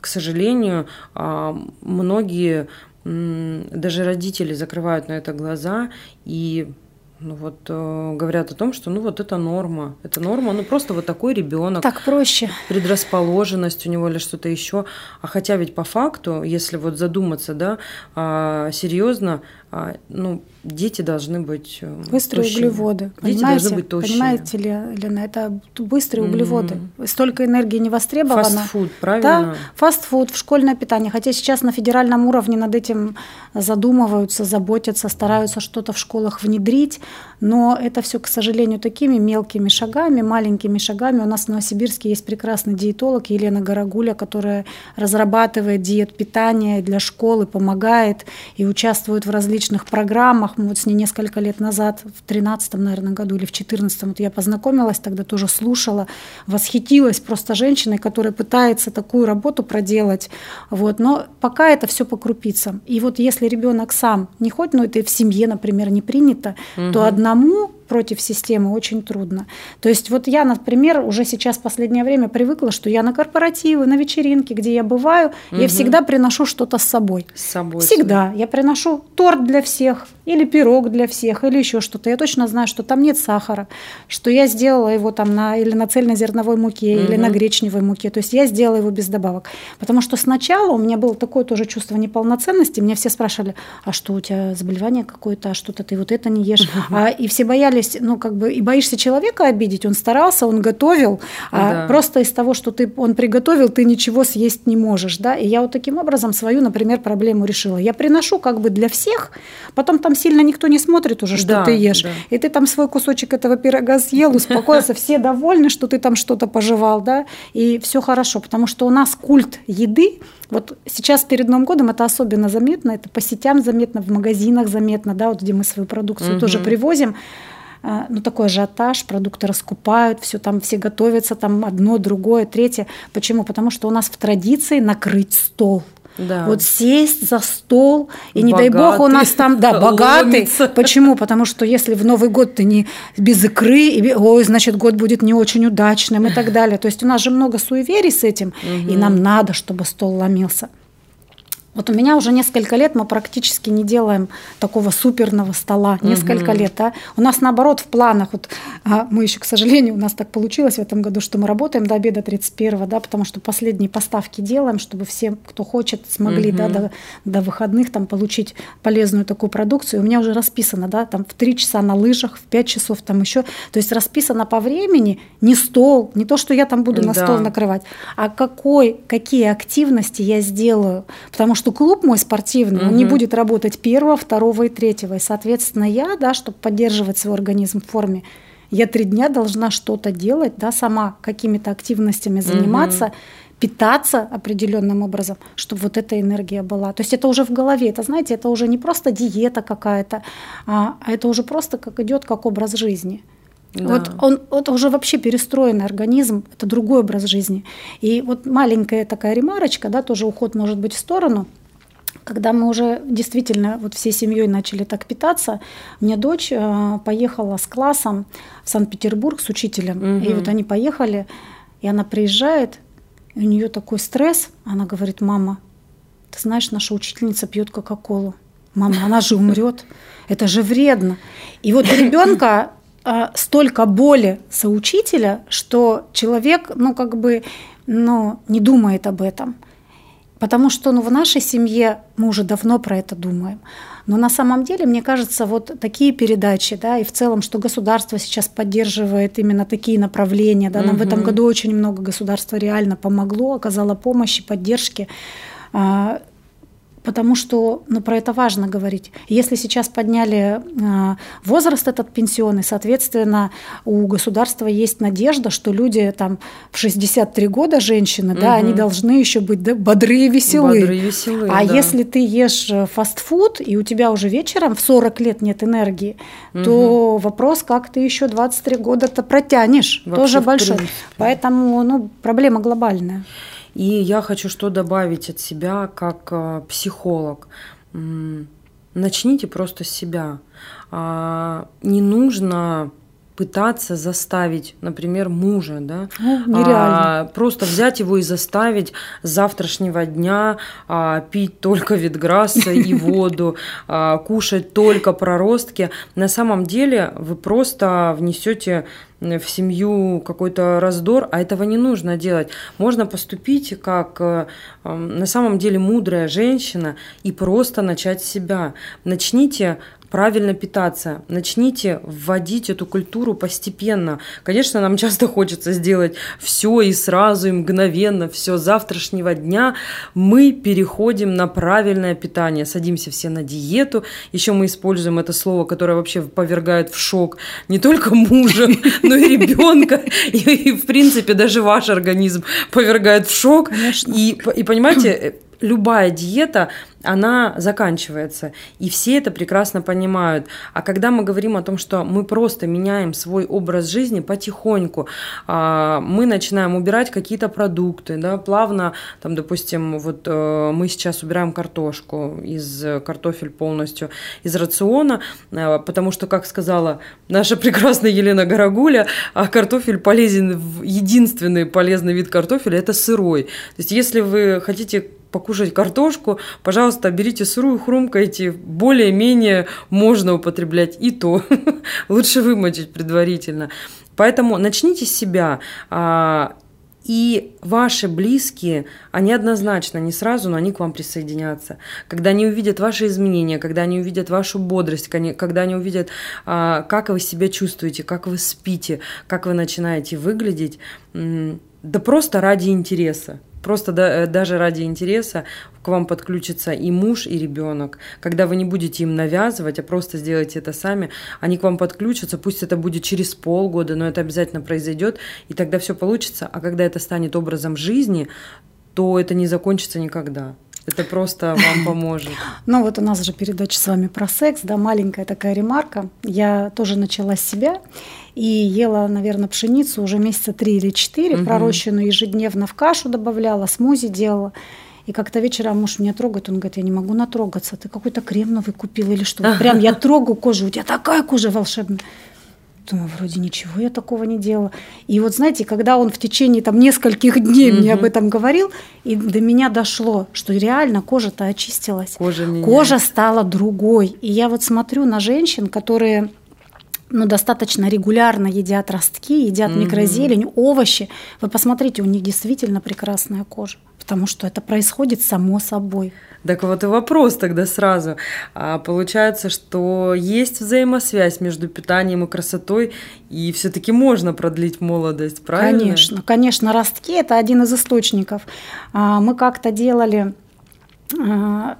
к сожалению, а, многие даже родители закрывают на это глаза и ну вот э, говорят о том, что ну вот это норма, это норма, ну просто вот такой ребенок. Так проще. Предрасположенность у него или что-то еще. А хотя ведь по факту, если вот задуматься, да, а, серьезно, ну дети должны быть э, быстрые тощими. углеводы. Дети понимаете? должны быть тощими. Понимаете ли, Лена, это быстрые mm-hmm. углеводы. Столько энергии не востребовано. Фастфуд, правильно? Да, фастфуд, в школьное питание. Хотя сейчас на федеральном уровне над этим задумываются, заботятся, стараются что-то в школах внедрить. Но это все, к сожалению, такими мелкими шагами, маленькими шагами. У нас в Новосибирске есть прекрасный диетолог Елена Горогуля, которая разрабатывает диет питания для школы, помогает и участвует в различных программах. Мы вот с ней несколько лет назад, в 13 наверное, году или в 14 вот я познакомилась, тогда тоже слушала, восхитилась просто женщиной, которая пытается такую работу проделать. Вот. Но пока это все по крупицам. И вот если ребенок сам не ходит, ну это в семье, например, не принято, угу. то одному против системы очень трудно. То есть вот я, например, уже сейчас в последнее время привыкла, что я на корпоративы, на вечеринки, где я бываю, угу. я всегда приношу что-то с собой. С собой. Всегда. Я приношу торт для всех, или пирог для всех, или еще что-то. Я точно знаю, что там нет сахара, что я сделала его там на, или на цельнозерновой муке, угу. или на гречневой муке. То есть я сделала его без добавок. Потому что сначала у меня было такое тоже чувство неполноценности. Меня все спрашивали, а что у тебя заболевание какое-то, а что-то ты вот это не ешь. А, и все боялись, ну как бы, и боишься человека обидеть. Он старался, он готовил, а да. просто из того, что ты, он приготовил, ты ничего съесть не можешь. Да? И я вот таким образом свою, например, проблему решила. Я приношу как бы для всех, потом там сильно никто не смотрит уже, что да, ты ешь. Да. И ты там свой кусочек этого пирога съел, успокоился, <laughs> все довольны, что ты там что-то пожевал, да, и все хорошо, потому что у нас культ еды, вот сейчас перед Новым годом это особенно заметно, это по сетям заметно, в магазинах заметно, да, вот где мы свою продукцию угу. тоже привозим, а, ну, такой ажиотаж, продукты раскупают, все там, все готовятся, там одно, другое, третье. Почему? Потому что у нас в традиции накрыть стол. Да. Вот сесть за стол, и не дай бог у нас там, да, богатый. Ломится. Почему? Потому что если в Новый год ты не без икры, и, ой, значит, год будет не очень удачным и так далее. То есть у нас же много суеверий с этим, угу. и нам надо, чтобы стол ломился. Вот у меня уже несколько лет мы практически не делаем такого суперного стола. Несколько угу. лет. Да? У нас наоборот в планах, вот а, мы еще, к сожалению, у нас так получилось в этом году, что мы работаем до обеда 31 да, потому что последние поставки делаем, чтобы все, кто хочет, смогли угу. да, до, до выходных там получить полезную такую продукцию. У меня уже расписано, да, там в 3 часа на лыжах, в 5 часов там еще. То есть расписано по времени не стол, не то, что я там буду на да. стол накрывать, а какой, какие активности я сделаю. Потому что что клуб мой спортивный, угу. он не будет работать первого, второго и третьего. И, соответственно, я, да, чтобы поддерживать свой организм в форме, я три дня должна что-то делать, да, сама какими-то активностями заниматься, угу. питаться определенным образом, чтобы вот эта энергия была. То есть это уже в голове, это, знаете, это уже не просто диета какая-то, а, а это уже просто как идет как образ жизни. Да. Вот он это уже вообще перестроенный организм, это другой образ жизни. И вот маленькая такая ремарочка, да, тоже уход может быть в сторону. Когда мы уже действительно вот всей семьей начали так питаться, мне дочь э, поехала с классом в Санкт-Петербург с учителем, угу. и вот они поехали, и она приезжает, и у нее такой стресс, она говорит, мама, ты знаешь, наша учительница пьет кока-колу. Мама, она же умрет. Это же вредно. И вот у ребенка столько боли соучителя, что человек, ну, как бы, ну, не думает об этом. Потому что ну, в нашей семье мы уже давно про это думаем. Но на самом деле, мне кажется, вот такие передачи, да, и в целом, что государство сейчас поддерживает именно такие направления, да, нам угу. в этом году очень много государства реально помогло, оказало помощь и поддержки а, потому что ну, про это важно говорить. Если сейчас подняли э, возраст этот пенсионный, соответственно, у государства есть надежда, что люди там в 63 года, женщины, угу. да, они должны еще быть да, бодрые и веселые. Бодрые и веселые а да. если ты ешь э, фастфуд, и у тебя уже вечером в 40 лет нет энергии, угу. то вопрос, как ты еще 23 года-то протянешь, Вообще тоже большой. Поэтому ну, проблема глобальная. И я хочу что добавить от себя как э, психолог. Начните просто с себя. А, не нужно пытаться заставить, например, мужа, да, нереально. А, просто взять его и заставить с завтрашнего дня а, пить только ветграсса и <laughs> воду, а, кушать только проростки. На самом деле вы просто внесете в семью какой-то раздор, а этого не нужно делать. Можно поступить как э, на самом деле мудрая женщина и просто начать с себя. Начните правильно питаться. Начните вводить эту культуру постепенно. Конечно, нам часто хочется сделать все и сразу, и мгновенно, все завтрашнего дня. Мы переходим на правильное питание, садимся все на диету. Еще мы используем это слово, которое вообще повергает в шок не только мужа, <laughs> но и ребенка. И, в принципе, даже ваш организм повергает в шок. Конечно. И, и понимаете, любая диета, она заканчивается. И все это прекрасно понимают. А когда мы говорим о том, что мы просто меняем свой образ жизни потихоньку, а, мы начинаем убирать какие-то продукты, да, плавно, там, допустим, вот э, мы сейчас убираем картошку из картофель полностью из рациона, э, потому что, как сказала наша <laughs> прекрасная Елена Горогуля, а картофель полезен, единственный полезный вид картофеля – это сырой. То есть, если вы хотите покушать картошку, пожалуйста, берите сырую, хрумкайте, более-менее можно употреблять и то. <laughs> Лучше вымочить предварительно. Поэтому начните с себя. А, и ваши близкие, они однозначно, не сразу, но они к вам присоединятся. Когда они увидят ваши изменения, когда они увидят вашу бодрость, когда они увидят, а, как вы себя чувствуете, как вы спите, как вы начинаете выглядеть, да просто ради интереса. Просто да, э, даже ради интереса к вам подключится и муж, и ребенок. Когда вы не будете им навязывать, а просто сделаете это сами, они к вам подключатся, пусть это будет через полгода, но это обязательно произойдет, и тогда все получится. А когда это станет образом жизни, то это не закончится никогда. Это просто вам <laughs> поможет. Ну вот у нас же передача с вами про секс, да, маленькая такая ремарка. Я тоже начала с себя и ела, наверное, пшеницу уже месяца три или четыре, угу. пророщенную ежедневно в кашу добавляла, смузи делала. И как-то вечером муж меня трогает, он говорит, я не могу натрогаться, ты какой-то крем новый купил или что? Прям я трогаю кожу, у тебя такая кожа волшебная. Думаю, вроде ничего я такого не делала. И вот знаете, когда он в течение там нескольких дней mm мне об этом говорил, и до меня дошло, что реально кожа-то очистилась. Кожа, кожа стала другой. И я вот смотрю на женщин, которые ну, достаточно регулярно едят ростки, едят mm микрозелень, овощи. Вы посмотрите, у них действительно прекрасная кожа, потому что это происходит само собой. Так вот и вопрос тогда сразу. А получается, что есть взаимосвязь между питанием и красотой, и все-таки можно продлить молодость, правильно? Конечно, конечно, ростки это один из источников. А, мы как-то делали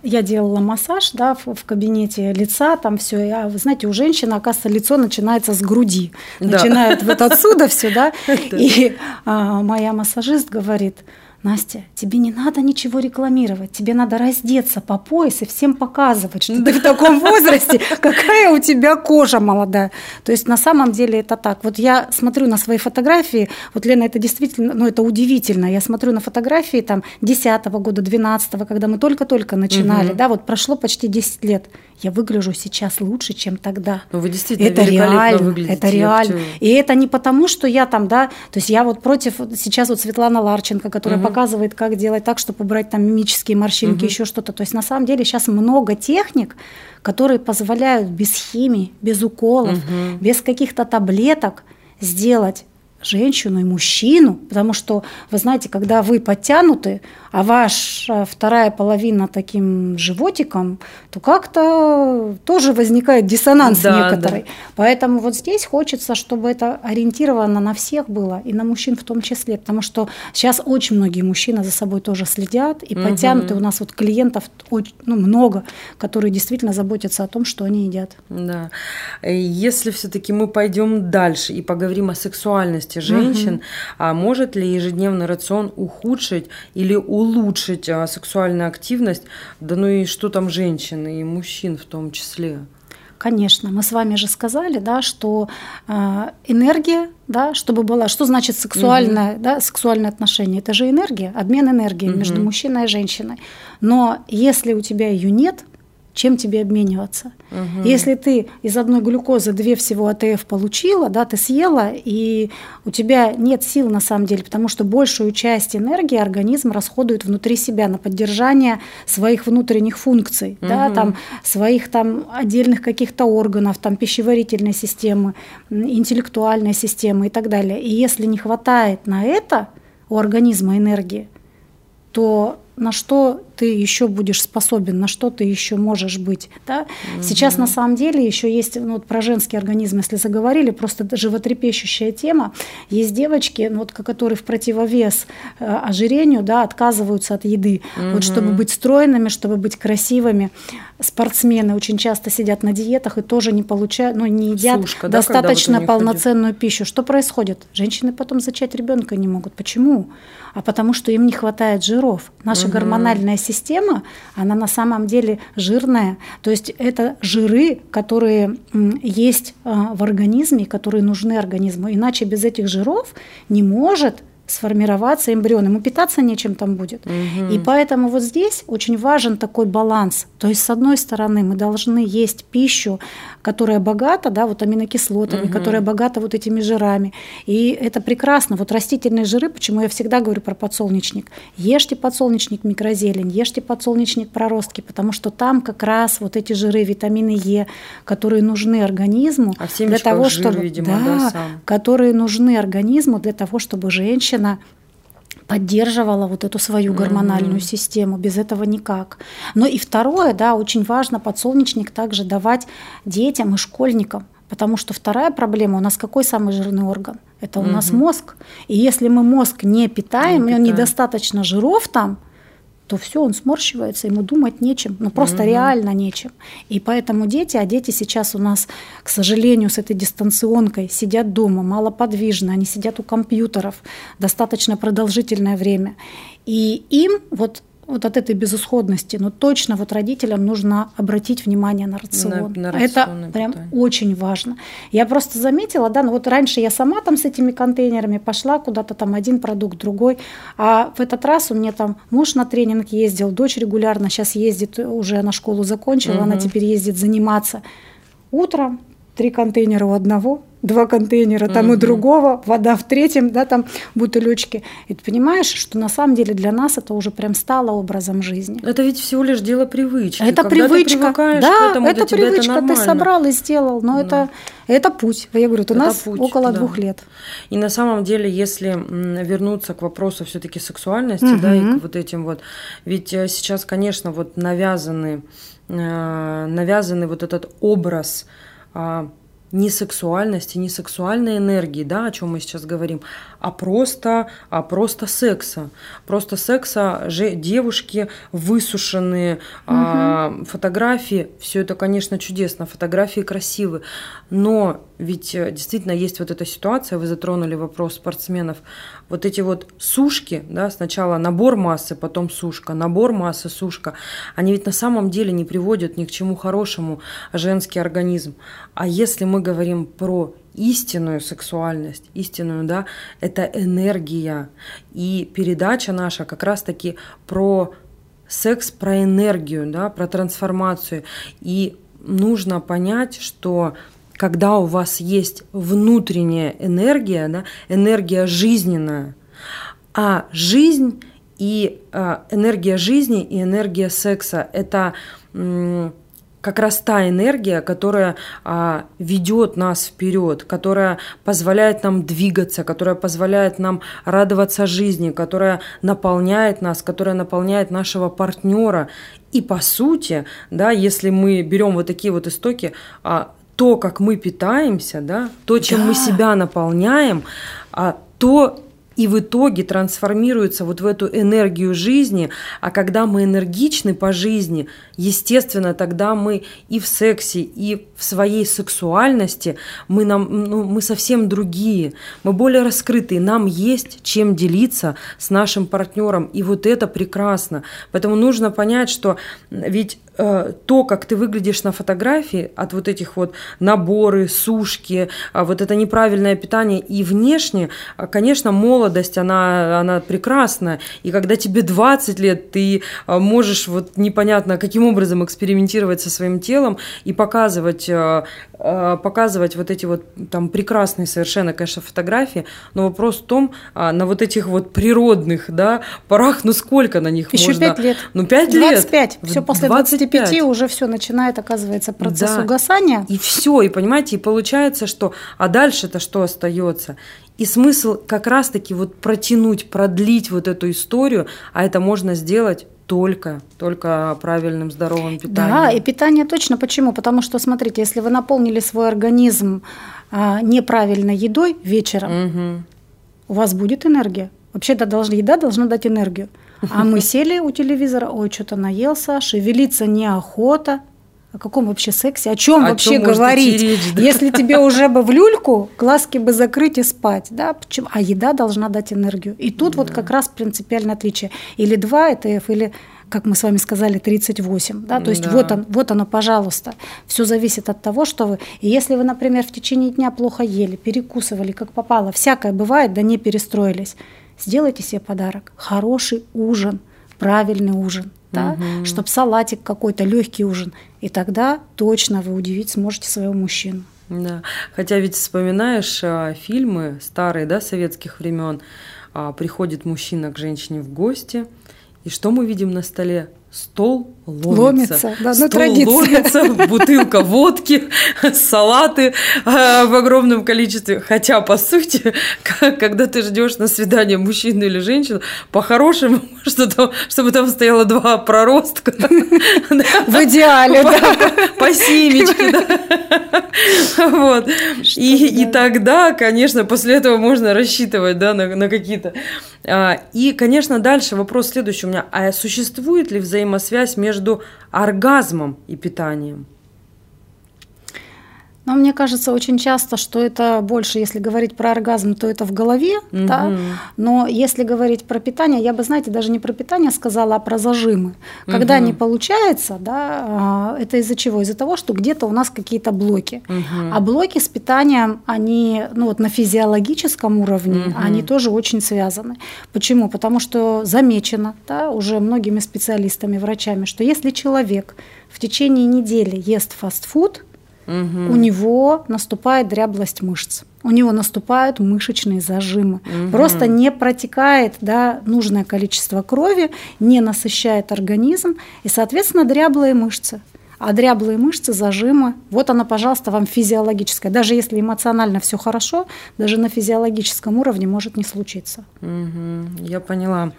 я делала массаж да, в, в кабинете лица, там все. А вы знаете, у женщины, оказывается, лицо начинается с груди. Да. Начинает вот отсюда все, <laughs> да. И а, моя массажист говорит, Настя, тебе не надо ничего рекламировать, тебе надо раздеться по пояс и всем показывать, что ты в таком возрасте, <laughs> какая у тебя кожа молодая. То есть на самом деле это так. Вот я смотрю на свои фотографии, вот Лена, это действительно, ну это удивительно. Я смотрю на фотографии там 10 года, 12 когда мы только-только начинали, угу. да, вот прошло почти 10 лет я выгляжу сейчас лучше, чем тогда. Ну, вы действительно это реально, выглядите. Это реально. И это не потому, что я там, да, то есть я вот против, сейчас вот Светлана Ларченко, которая угу. Показывает, как делать так, чтобы убрать там мимические морщинки, угу. еще что-то. То есть на самом деле сейчас много техник, которые позволяют без химии, без уколов, угу. без каких-то таблеток сделать женщину и мужчину, потому что, вы знаете, когда вы подтянуты, а ваша вторая половина таким животиком, то как-то тоже возникает диссонанс да, некоторый. Да. Поэтому вот здесь хочется, чтобы это ориентировано на всех было, и на мужчин в том числе, потому что сейчас очень многие мужчины за собой тоже следят, и угу. подтянуты у нас вот клиентов очень, ну, много, которые действительно заботятся о том, что они едят. Да. Если все-таки мы пойдем дальше и поговорим о сексуальности, потребности женщин, угу. а может ли ежедневный рацион ухудшить или улучшить а, сексуальную активность, да ну и что там женщины и мужчин в том числе? Конечно, мы с вами же сказали, да, что э, энергия, да, чтобы была, что значит сексуальное, угу. да, сексуальное отношение? Это же энергия, обмен энергией угу. между мужчиной и женщиной. Но если у тебя ее нет, чем тебе обмениваться. Угу. Если ты из одной глюкозы две всего АТФ получила, да, ты съела, и у тебя нет сил на самом деле, потому что большую часть энергии организм расходует внутри себя на поддержание своих внутренних функций, угу. да, там, своих там отдельных каких-то органов, там, пищеварительной системы, интеллектуальной системы и так далее. И если не хватает на это у организма энергии, то на что ты еще будешь способен, на что ты еще можешь быть. Да? Угу. Сейчас на самом деле еще есть, ну, вот про женский организм, если заговорили, просто животрепещущая тема. Есть девочки, ну, вот, которые в противовес э, ожирению да, отказываются от еды, угу. вот, чтобы быть стройными, чтобы быть красивыми. Спортсмены очень часто сидят на диетах и тоже не получают, ну, не едят Сушка, достаточно да, полноценную ходит. пищу. Что происходит? Женщины потом зачать ребенка не могут. Почему? А потому что им не хватает жиров. Наша угу. гормональная система, она на самом деле жирная. То есть это жиры, которые есть а, в организме, которые нужны организму. Иначе без этих жиров не может сформироваться эмбрион, ему питаться нечем там будет. Угу. И поэтому вот здесь очень важен такой баланс. То есть, с одной стороны, мы должны есть пищу, которая богата, да, вот аминокислотами, угу. которая богата вот этими жирами. И это прекрасно. Вот растительные жиры, почему я всегда говорю про подсолнечник. Ешьте подсолнечник микрозелень, ешьте подсолнечник проростки, потому что там как раз вот эти жиры, витамины Е, которые нужны организму а для того, жир, чтобы, видимо, да, да, которые нужны организму для того, чтобы женщина поддерживала вот эту свою гормональную mm-hmm. систему. Без этого никак. Но и второе, да, очень важно подсолнечник также давать детям и школьникам. Потому что вторая проблема у нас какой самый жирный орган? Это у угу. нас мозг. И если мы мозг не питаем, не питаем. недостаточно жиров там, то все, он сморщивается, ему думать нечем, ну просто угу. реально нечем. И поэтому дети, а дети сейчас у нас, к сожалению, с этой дистанционкой сидят дома, малоподвижно, они сидят у компьютеров достаточно продолжительное время. И им вот вот от этой безысходности, но точно вот родителям нужно обратить внимание на рацион. На, на рацион Это на прям очень важно. Я просто заметила, да, ну вот раньше я сама там с этими контейнерами пошла куда-то там один продукт, другой, а в этот раз у меня там муж на тренинг ездил, дочь регулярно сейчас ездит, уже на школу закончила, угу. она теперь ездит заниматься. Утром три контейнера у одного, два контейнера там угу. у другого, вода в третьем, да, там бутылечки. И ты понимаешь, что на самом деле для нас это уже прям стало образом жизни. Это ведь всего лишь дело привычки. Это Когда привычка. Ты да, этому, это привычка, это ты собрал и сделал, но да. это, это путь. Я говорю, это у нас путь, около да. двух лет. И на самом деле, если вернуться к вопросу все-таки сексуальности, угу. да, и к вот этим вот, ведь э, сейчас, конечно, вот навязаны, э, навязанный вот этот образ а, не сексуальности, не сексуальной энергии, да, о чем мы сейчас говорим, а просто, а просто секса. Просто секса же девушки высушенные, угу. а, фотографии, все это, конечно, чудесно, фотографии красивые, но ведь э, действительно есть вот эта ситуация, вы затронули вопрос спортсменов, вот эти вот сушки, да, сначала набор массы, потом сушка, набор массы, сушка, они ведь на самом деле не приводят ни к чему хорошему женский организм. А если мы говорим про истинную сексуальность, истинную, да, это энергия. И передача наша как раз-таки про секс, про энергию, да, про трансформацию. И нужно понять, что когда у вас есть внутренняя энергия, да, энергия жизненная, а жизнь и э, энергия жизни и энергия секса это м, как раз та энергия, которая а, ведет нас вперед, которая позволяет нам двигаться, которая позволяет нам радоваться жизни, которая наполняет нас, которая наполняет нашего партнера. И по сути, да, если мы берем вот такие вот истоки, а, то, как мы питаемся, да, то, чем да. мы себя наполняем, а, то и в итоге трансформируется вот в эту энергию жизни, а когда мы энергичны по жизни, естественно, тогда мы и в сексе, и в своей сексуальности, мы, нам, ну, мы совсем другие, мы более раскрытые, нам есть чем делиться с нашим партнером, и вот это прекрасно. Поэтому нужно понять, что ведь Э, то, как ты выглядишь на фотографии, от вот этих вот наборы, сушки, а вот это неправильное питание и внешне, а, конечно, молодость, она, она прекрасна. И когда тебе 20 лет, ты а, можешь вот непонятно каким образом экспериментировать со своим телом и показывать, э, э, показывать вот эти вот там прекрасные совершенно, конечно, фотографии, но вопрос в том, на вот этих вот природных, да, парах, ну сколько на них Еще можно? Еще 5 лет. Ну 5 25. лет. 25. Все после 20 25 уже все начинает, оказывается, процесс да. угасания. И все, и понимаете, и получается, что, а дальше-то что остается? И смысл как раз-таки вот протянуть, продлить вот эту историю, а это можно сделать только, только правильным здоровым питанием. Да, и питание точно. Почему? Потому что, смотрите, если вы наполнили свой организм а, неправильной едой вечером, угу. у вас будет энергия. Вообще-то должна, еда должна дать энергию. А мы <laughs> сели у телевизора, ой, что-то наелся, шевелиться неохота, о каком вообще сексе? О чем вообще чем говорить? Речь, да? Если тебе уже бы в люльку, глазки бы закрыть и спать, да? Почему? А еда должна дать энергию. И тут да. вот как раз принципиальное отличие. Или 2 ЭТФ, или как мы с вами сказали, 38. Да? То есть да. вот, он, вот оно, пожалуйста. Все зависит от того, что вы... И если вы, например, в течение дня плохо ели, перекусывали, как попало, всякое бывает, да не перестроились, сделайте себе подарок. Хороший ужин, правильный ужин да, угу. чтобы салатик какой-то, легкий ужин. И тогда точно вы удивить сможете своего мужчину. Да. Хотя ведь вспоминаешь а, фильмы старые, да, советских времен, а, приходит мужчина к женщине в гости, и что мы видим на столе? Стол ломится. Ломится, да, ну, стол традиция. ломится, бутылка водки, салаты э, в огромном количестве. Хотя, по сути, когда ты ждешь на свидание мужчину или женщину, по-хорошему, <laughs> чтобы там стояло два проростка. <laughs> В идеале, да. По семечке, да. Вот. И тогда, конечно, после этого можно рассчитывать да, на какие-то а, и, конечно, дальше вопрос следующий у меня. А существует ли взаимосвязь между оргазмом и питанием? Но мне кажется очень часто, что это больше, если говорить про оргазм, то это в голове, угу. да. Но если говорить про питание, я бы, знаете, даже не про питание сказала, а про зажимы. Когда угу. не получается, да, а, это из-за чего? Из-за того, что где-то у нас какие-то блоки. Угу. А блоки с питанием, они, ну вот на физиологическом уровне, угу. они тоже очень связаны. Почему? Потому что замечено, да, уже многими специалистами, врачами, что если человек в течение недели ест фастфуд, угу. у него наступает дряблость мышц, у него наступают мышечные зажимы. Угу. Просто не протекает да, нужное количество крови, не насыщает организм, и, соответственно, дряблые мышцы. А дряблые мышцы, зажимы, вот она, пожалуйста, вам физиологическая. Даже если эмоционально все хорошо, даже на физиологическом уровне может не случиться. Угу, я поняла.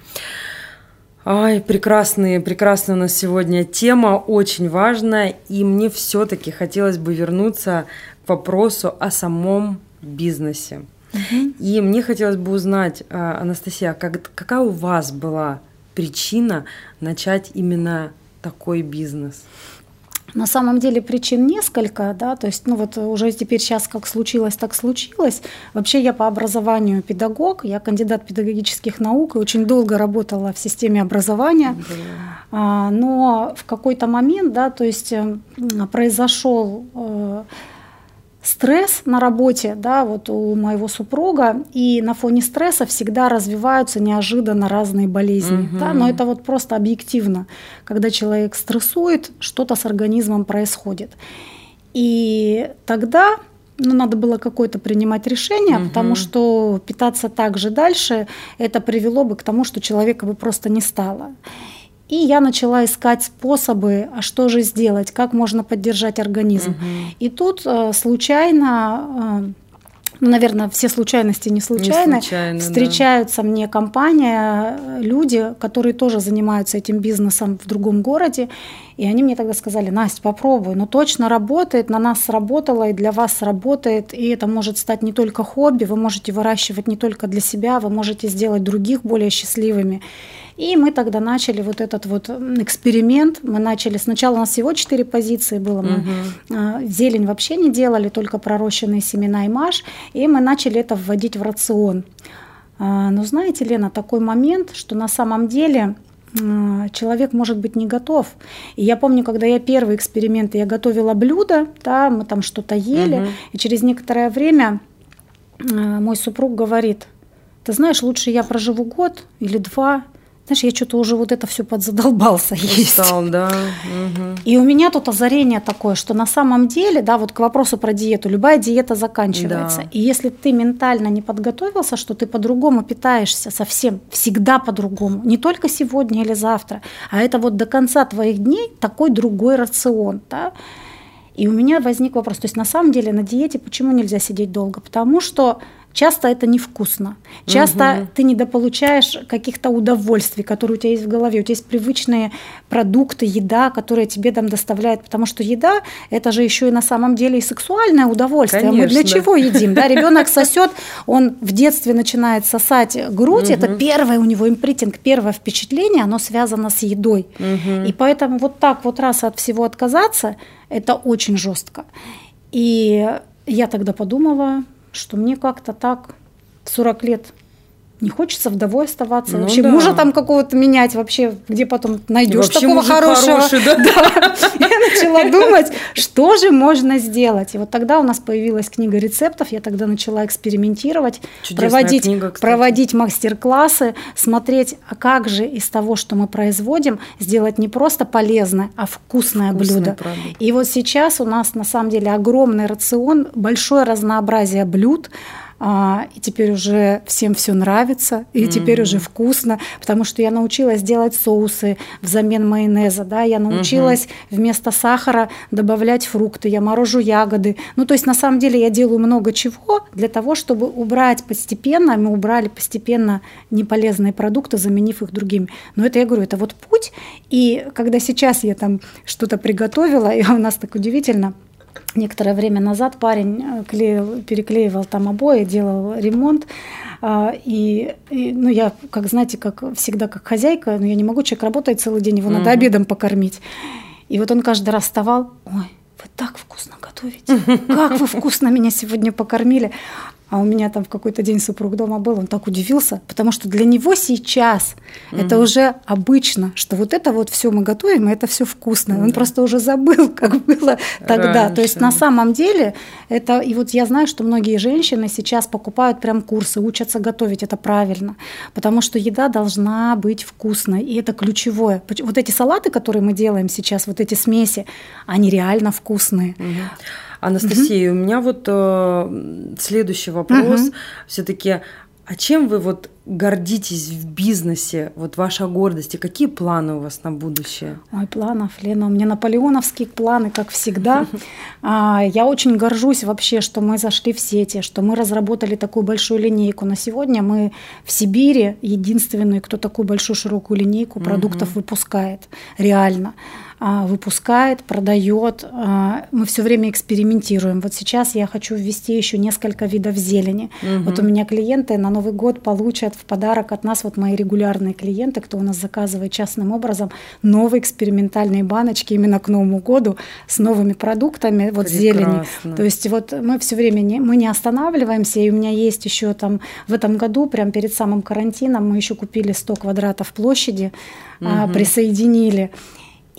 Ай, прекрасные, прекрасная у нас сегодня тема, очень важная, и мне все-таки хотелось бы вернуться к вопросу о самом бизнесе. Угу. И мне хотелось бы узнать, а, Анастасия, как, какая у вас была причина начать именно такой бизнес? На самом деле причин несколько, да, то есть, ну вот уже теперь сейчас как случилось, так случилось. Вообще я по образованию педагог, я кандидат педагогических наук и очень долго работала в системе образования. Да. Но в какой-то момент, да, то есть произошел э, стресс на работе, да, вот у моего супруга, и на фоне стресса всегда развиваются неожиданно разные болезни, угу. да, но это вот просто объективно, когда человек стрессует, что-то с организмом происходит. И тогда ну, надо было какое-то принимать решение, угу. потому что питаться так же дальше, это привело бы к тому, что человека бы просто не стало. И я начала искать способы, а что же сделать, как можно поддержать организм. Угу. И тут э, случайно, э, ну, наверное, все случайности не случайны, не случайно, встречаются да. мне компания, э, люди, которые тоже занимаются этим бизнесом в другом городе, и они мне тогда сказали, Настя, попробуй, но точно работает, на нас сработало и для вас сработает, и это может стать не только хобби, вы можете выращивать не только для себя, вы можете сделать других более счастливыми. И мы тогда начали вот этот вот эксперимент. Мы начали, сначала у нас всего четыре позиции было, мы угу. зелень вообще не делали, только пророщенные семена и маш, и мы начали это вводить в рацион. А, но знаете, Лена, такой момент, что на самом деле человек может быть не готов. И я помню, когда я первые эксперименты, я готовила блюдо, да, мы там что-то ели, угу. и через некоторое время мой супруг говорит, ты знаешь, лучше я проживу год или два, знаешь, я что-то уже вот это все подзадолбался есть. Устал, да. Угу. И у меня тут озарение такое, что на самом деле, да, вот к вопросу про диету, любая диета заканчивается. Да. И если ты ментально не подготовился, что ты по-другому питаешься совсем, всегда по-другому, не только сегодня или завтра, а это вот до конца твоих дней такой другой рацион, да. И у меня возник вопрос, то есть на самом деле на диете почему нельзя сидеть долго? Потому что часто это невкусно. Часто угу. ты недополучаешь каких-то удовольствий, которые у тебя есть в голове. У тебя есть привычные продукты, еда, которые тебе там доставляют. Потому что еда – это же еще и на самом деле и сексуальное удовольствие. Конечно. Мы для чего едим? Да, ребенок <laughs> сосет, он в детстве начинает сосать грудь. Угу. Это первое у него импритинг, первое впечатление, оно связано с едой. Угу. И поэтому вот так вот раз от всего отказаться, это очень жестко. И я тогда подумала, что мне как-то так в 40 лет не хочется вдовой оставаться. Ну, вообще да. мужа там какого-то менять, вообще где потом найдешь такого хорошего. Хороший, да? <laughs> да. Я начала думать, что же можно сделать. И вот тогда у нас появилась книга рецептов, я тогда начала экспериментировать, Чудесная проводить, книга, проводить мастер-классы, смотреть, а как же из того, что мы производим, сделать не просто полезное, а вкусное, вкусное блюдо. Продукт. И вот сейчас у нас на самом деле огромный рацион, большое разнообразие блюд, а, и теперь уже всем все нравится, и mm-hmm. теперь уже вкусно, потому что я научилась делать соусы взамен майонеза, да, я научилась mm-hmm. вместо сахара добавлять фрукты, я морожу ягоды. Ну, то есть на самом деле я делаю много чего для того, чтобы убрать постепенно, мы убрали постепенно неполезные продукты, заменив их другими. Но это я говорю, это вот путь. И когда сейчас я там что-то приготовила, <laughs> и у нас так удивительно, некоторое время назад парень э, клеил, переклеивал там обои, делал ремонт. А, и, и, ну, я, как знаете, как всегда, как хозяйка, но ну, я не могу, человек работает целый день, его mm-hmm. надо обедом покормить. И вот он каждый раз вставал, ой, вы так вкусно готовите, как вы вкусно меня сегодня покормили. А у меня там в какой-то день супруг дома был, он так удивился, потому что для него сейчас угу. это уже обычно, что вот это вот все мы готовим, и это все вкусно. Да. Он просто уже забыл, как было тогда. Раньше. То есть на самом деле это, и вот я знаю, что многие женщины сейчас покупают прям курсы, учатся готовить, это правильно, потому что еда должна быть вкусной, и это ключевое. Вот эти салаты, которые мы делаем сейчас, вот эти смеси, они реально вкусные. Угу. Анастасия, угу. у меня вот э, следующий вопрос. Угу. Все-таки, а чем вы вот гордитесь в бизнесе? Вот ваша гордость и какие планы у вас на будущее? Ой, планов, Лена, у меня наполеоновские планы, как всегда. <laughs> А, я очень горжусь вообще, что мы зашли в сети, что мы разработали такую большую линейку. На сегодня мы в Сибири единственные, кто такую большую широкую линейку продуктов выпускает. Реально. А, выпускает, продает. А, мы все время экспериментируем. Вот сейчас я хочу ввести еще несколько видов зелени. Угу. Вот у меня клиенты на Новый год получат в подарок от нас, вот мои регулярные клиенты, кто у нас заказывает частным образом, новые экспериментальные баночки именно к Новому году с новыми продуктами, вот Прекрасно. зелени. То есть вот мы все время не, мы не останавливаемся, и у меня есть еще там в этом году, прям перед самым карантином, мы еще купили 100 квадратов площади, угу. присоединили.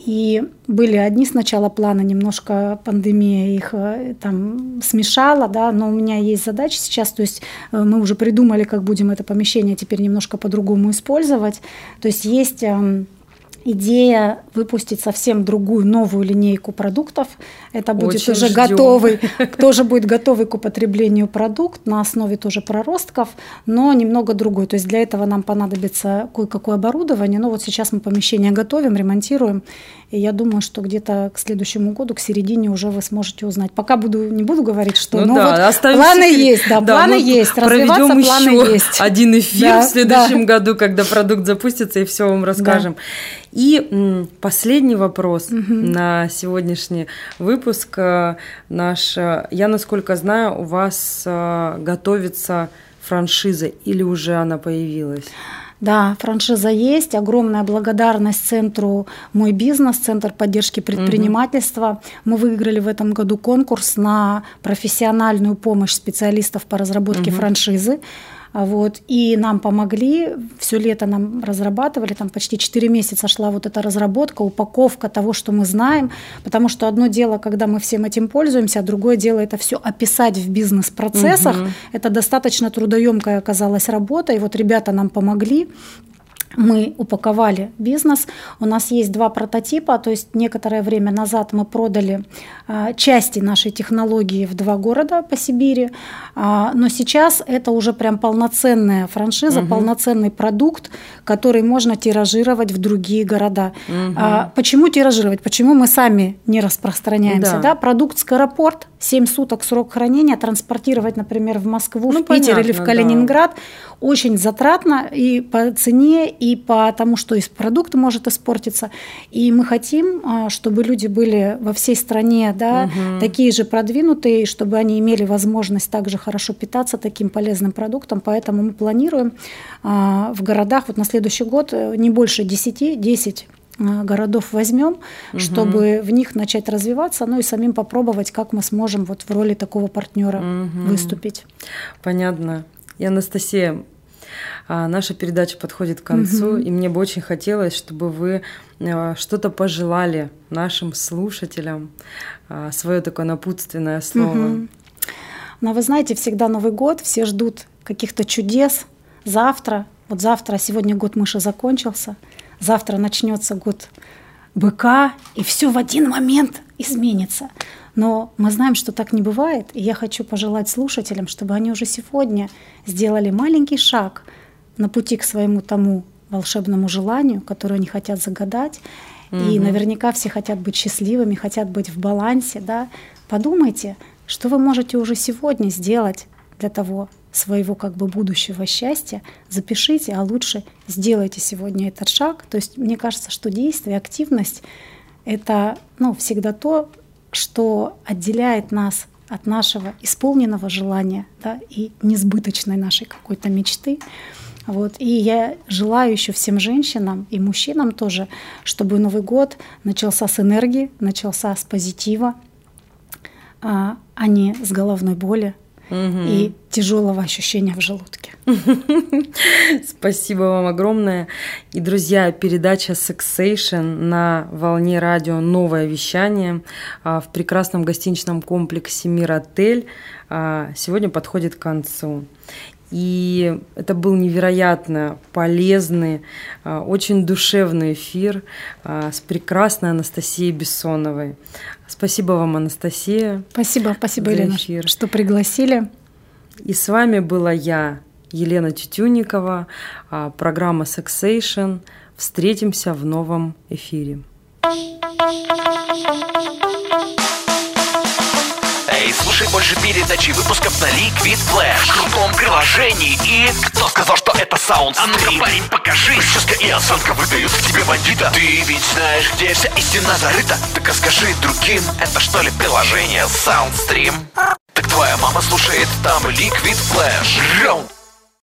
И были одни сначала планы, немножко пандемия их э, там смешала, да, но у меня есть задача сейчас, то есть э, мы уже придумали, как будем это помещение теперь немножко по-другому использовать. То есть есть эм, идея выпустить совсем другую новую линейку продуктов. Это будет Очень уже ждем. готовый, <laughs> тоже будет готовый к употреблению продукт на основе тоже проростков, но немного другой. То есть для этого нам понадобится кое-какое оборудование. Но вот сейчас мы помещение готовим, ремонтируем, и я думаю, что где-то к следующему году, к середине уже вы сможете узнать. Пока буду не буду говорить, что, ну, но да, вот планы секрет. есть, да, да планы есть, развиваться планы еще есть. <laughs> Один эфир да, в следующем да. году, когда продукт запустится, и все вам расскажем. Да. И последний вопрос угу. на сегодняшний выпуск э, наш. Э, я, насколько знаю, у вас э, готовится франшиза или уже она появилась? Да, франшиза есть. Огромная благодарность центру «Мой бизнес», Центр поддержки предпринимательства. Угу. Мы выиграли в этом году конкурс на профессиональную помощь специалистов по разработке угу. франшизы. А вот, и нам помогли, все лето нам разрабатывали, там почти 4 месяца шла вот эта разработка, упаковка того, что мы знаем, потому что одно дело, когда мы всем этим пользуемся, а другое дело это все описать в бизнес-процессах. Угу. Это достаточно трудоемкая оказалась работа, и вот ребята нам помогли мы упаковали бизнес. У нас есть два прототипа, то есть некоторое время назад мы продали а, части нашей технологии в два города по Сибири, а, но сейчас это уже прям полноценная франшиза, угу. полноценный продукт, который можно тиражировать в другие города. Угу. А, почему тиражировать? Почему мы сами не распространяемся? Да. Да? Продукт Скоропорт 7 суток срок хранения, транспортировать, например, в Москву, ну, в Питер понятно, или в Калининград, да. очень затратно и по цене, и по тому, что из продукта может испортиться. И мы хотим, а, чтобы люди были во всей стране да, угу. такие же продвинутые, чтобы они имели возможность также хорошо питаться таким полезным продуктом. Поэтому мы планируем а, в городах вот на следующий год э, не больше 10, 10 а, городов возьмем, угу. чтобы в них начать развиваться, ну и самим попробовать, как мы сможем вот в роли такого партнера угу. выступить. Понятно. И Анастасия, а, наша передача подходит к концу, угу. и мне бы очень хотелось, чтобы вы а, что-то пожелали нашим слушателям, свое такое напутственное слово. Угу. Но вы знаете, всегда Новый год, все ждут каких-то чудес. Завтра, вот завтра, сегодня год мыши закончился – завтра начнется год быка, и все в один момент изменится. Но мы знаем, что так не бывает, и я хочу пожелать слушателям, чтобы они уже сегодня сделали маленький шаг на пути к своему тому волшебному желанию, которое они хотят загадать. Угу. И наверняка все хотят быть счастливыми, хотят быть в балансе. Да? Подумайте, что вы можете уже сегодня сделать для того, своего как бы будущего счастья, запишите, а лучше сделайте сегодня этот шаг. То есть мне кажется, что действие, активность — это ну, всегда то, что отделяет нас от нашего исполненного желания да, и несбыточной нашей какой-то мечты. Вот. И я желаю еще всем женщинам и мужчинам тоже, чтобы Новый год начался с энергии, начался с позитива, а, а не с головной боли, угу. и тяжелого ощущения в желудке. <laughs> Спасибо вам огромное. И, друзья, передача Sexation на волне радио «Новое вещание» а, в прекрасном гостиничном комплексе «Мир Отель» а, сегодня подходит к концу. И это был невероятно полезный, а, очень душевный эфир с прекрасной Анастасией Бессоновой. Спасибо вам, Анастасия. Спасибо, спасибо, Елена, эфир. что пригласили. И с вами была я, Елена Тютюникова, а, программа Sexation. Встретимся в новом эфире. Слушай больше передачи выпусков на Liquid Flash. В крутом приложении. И кто сказал, что это саунд А ну-ка, парень, покажи. Прическа и осанка выдают в тебе бандита. Ты ведь знаешь, где вся истина зарыта. Так расскажи другим Это что ли приложение Soundstream? Так твоя мама слушает там Liquid Flash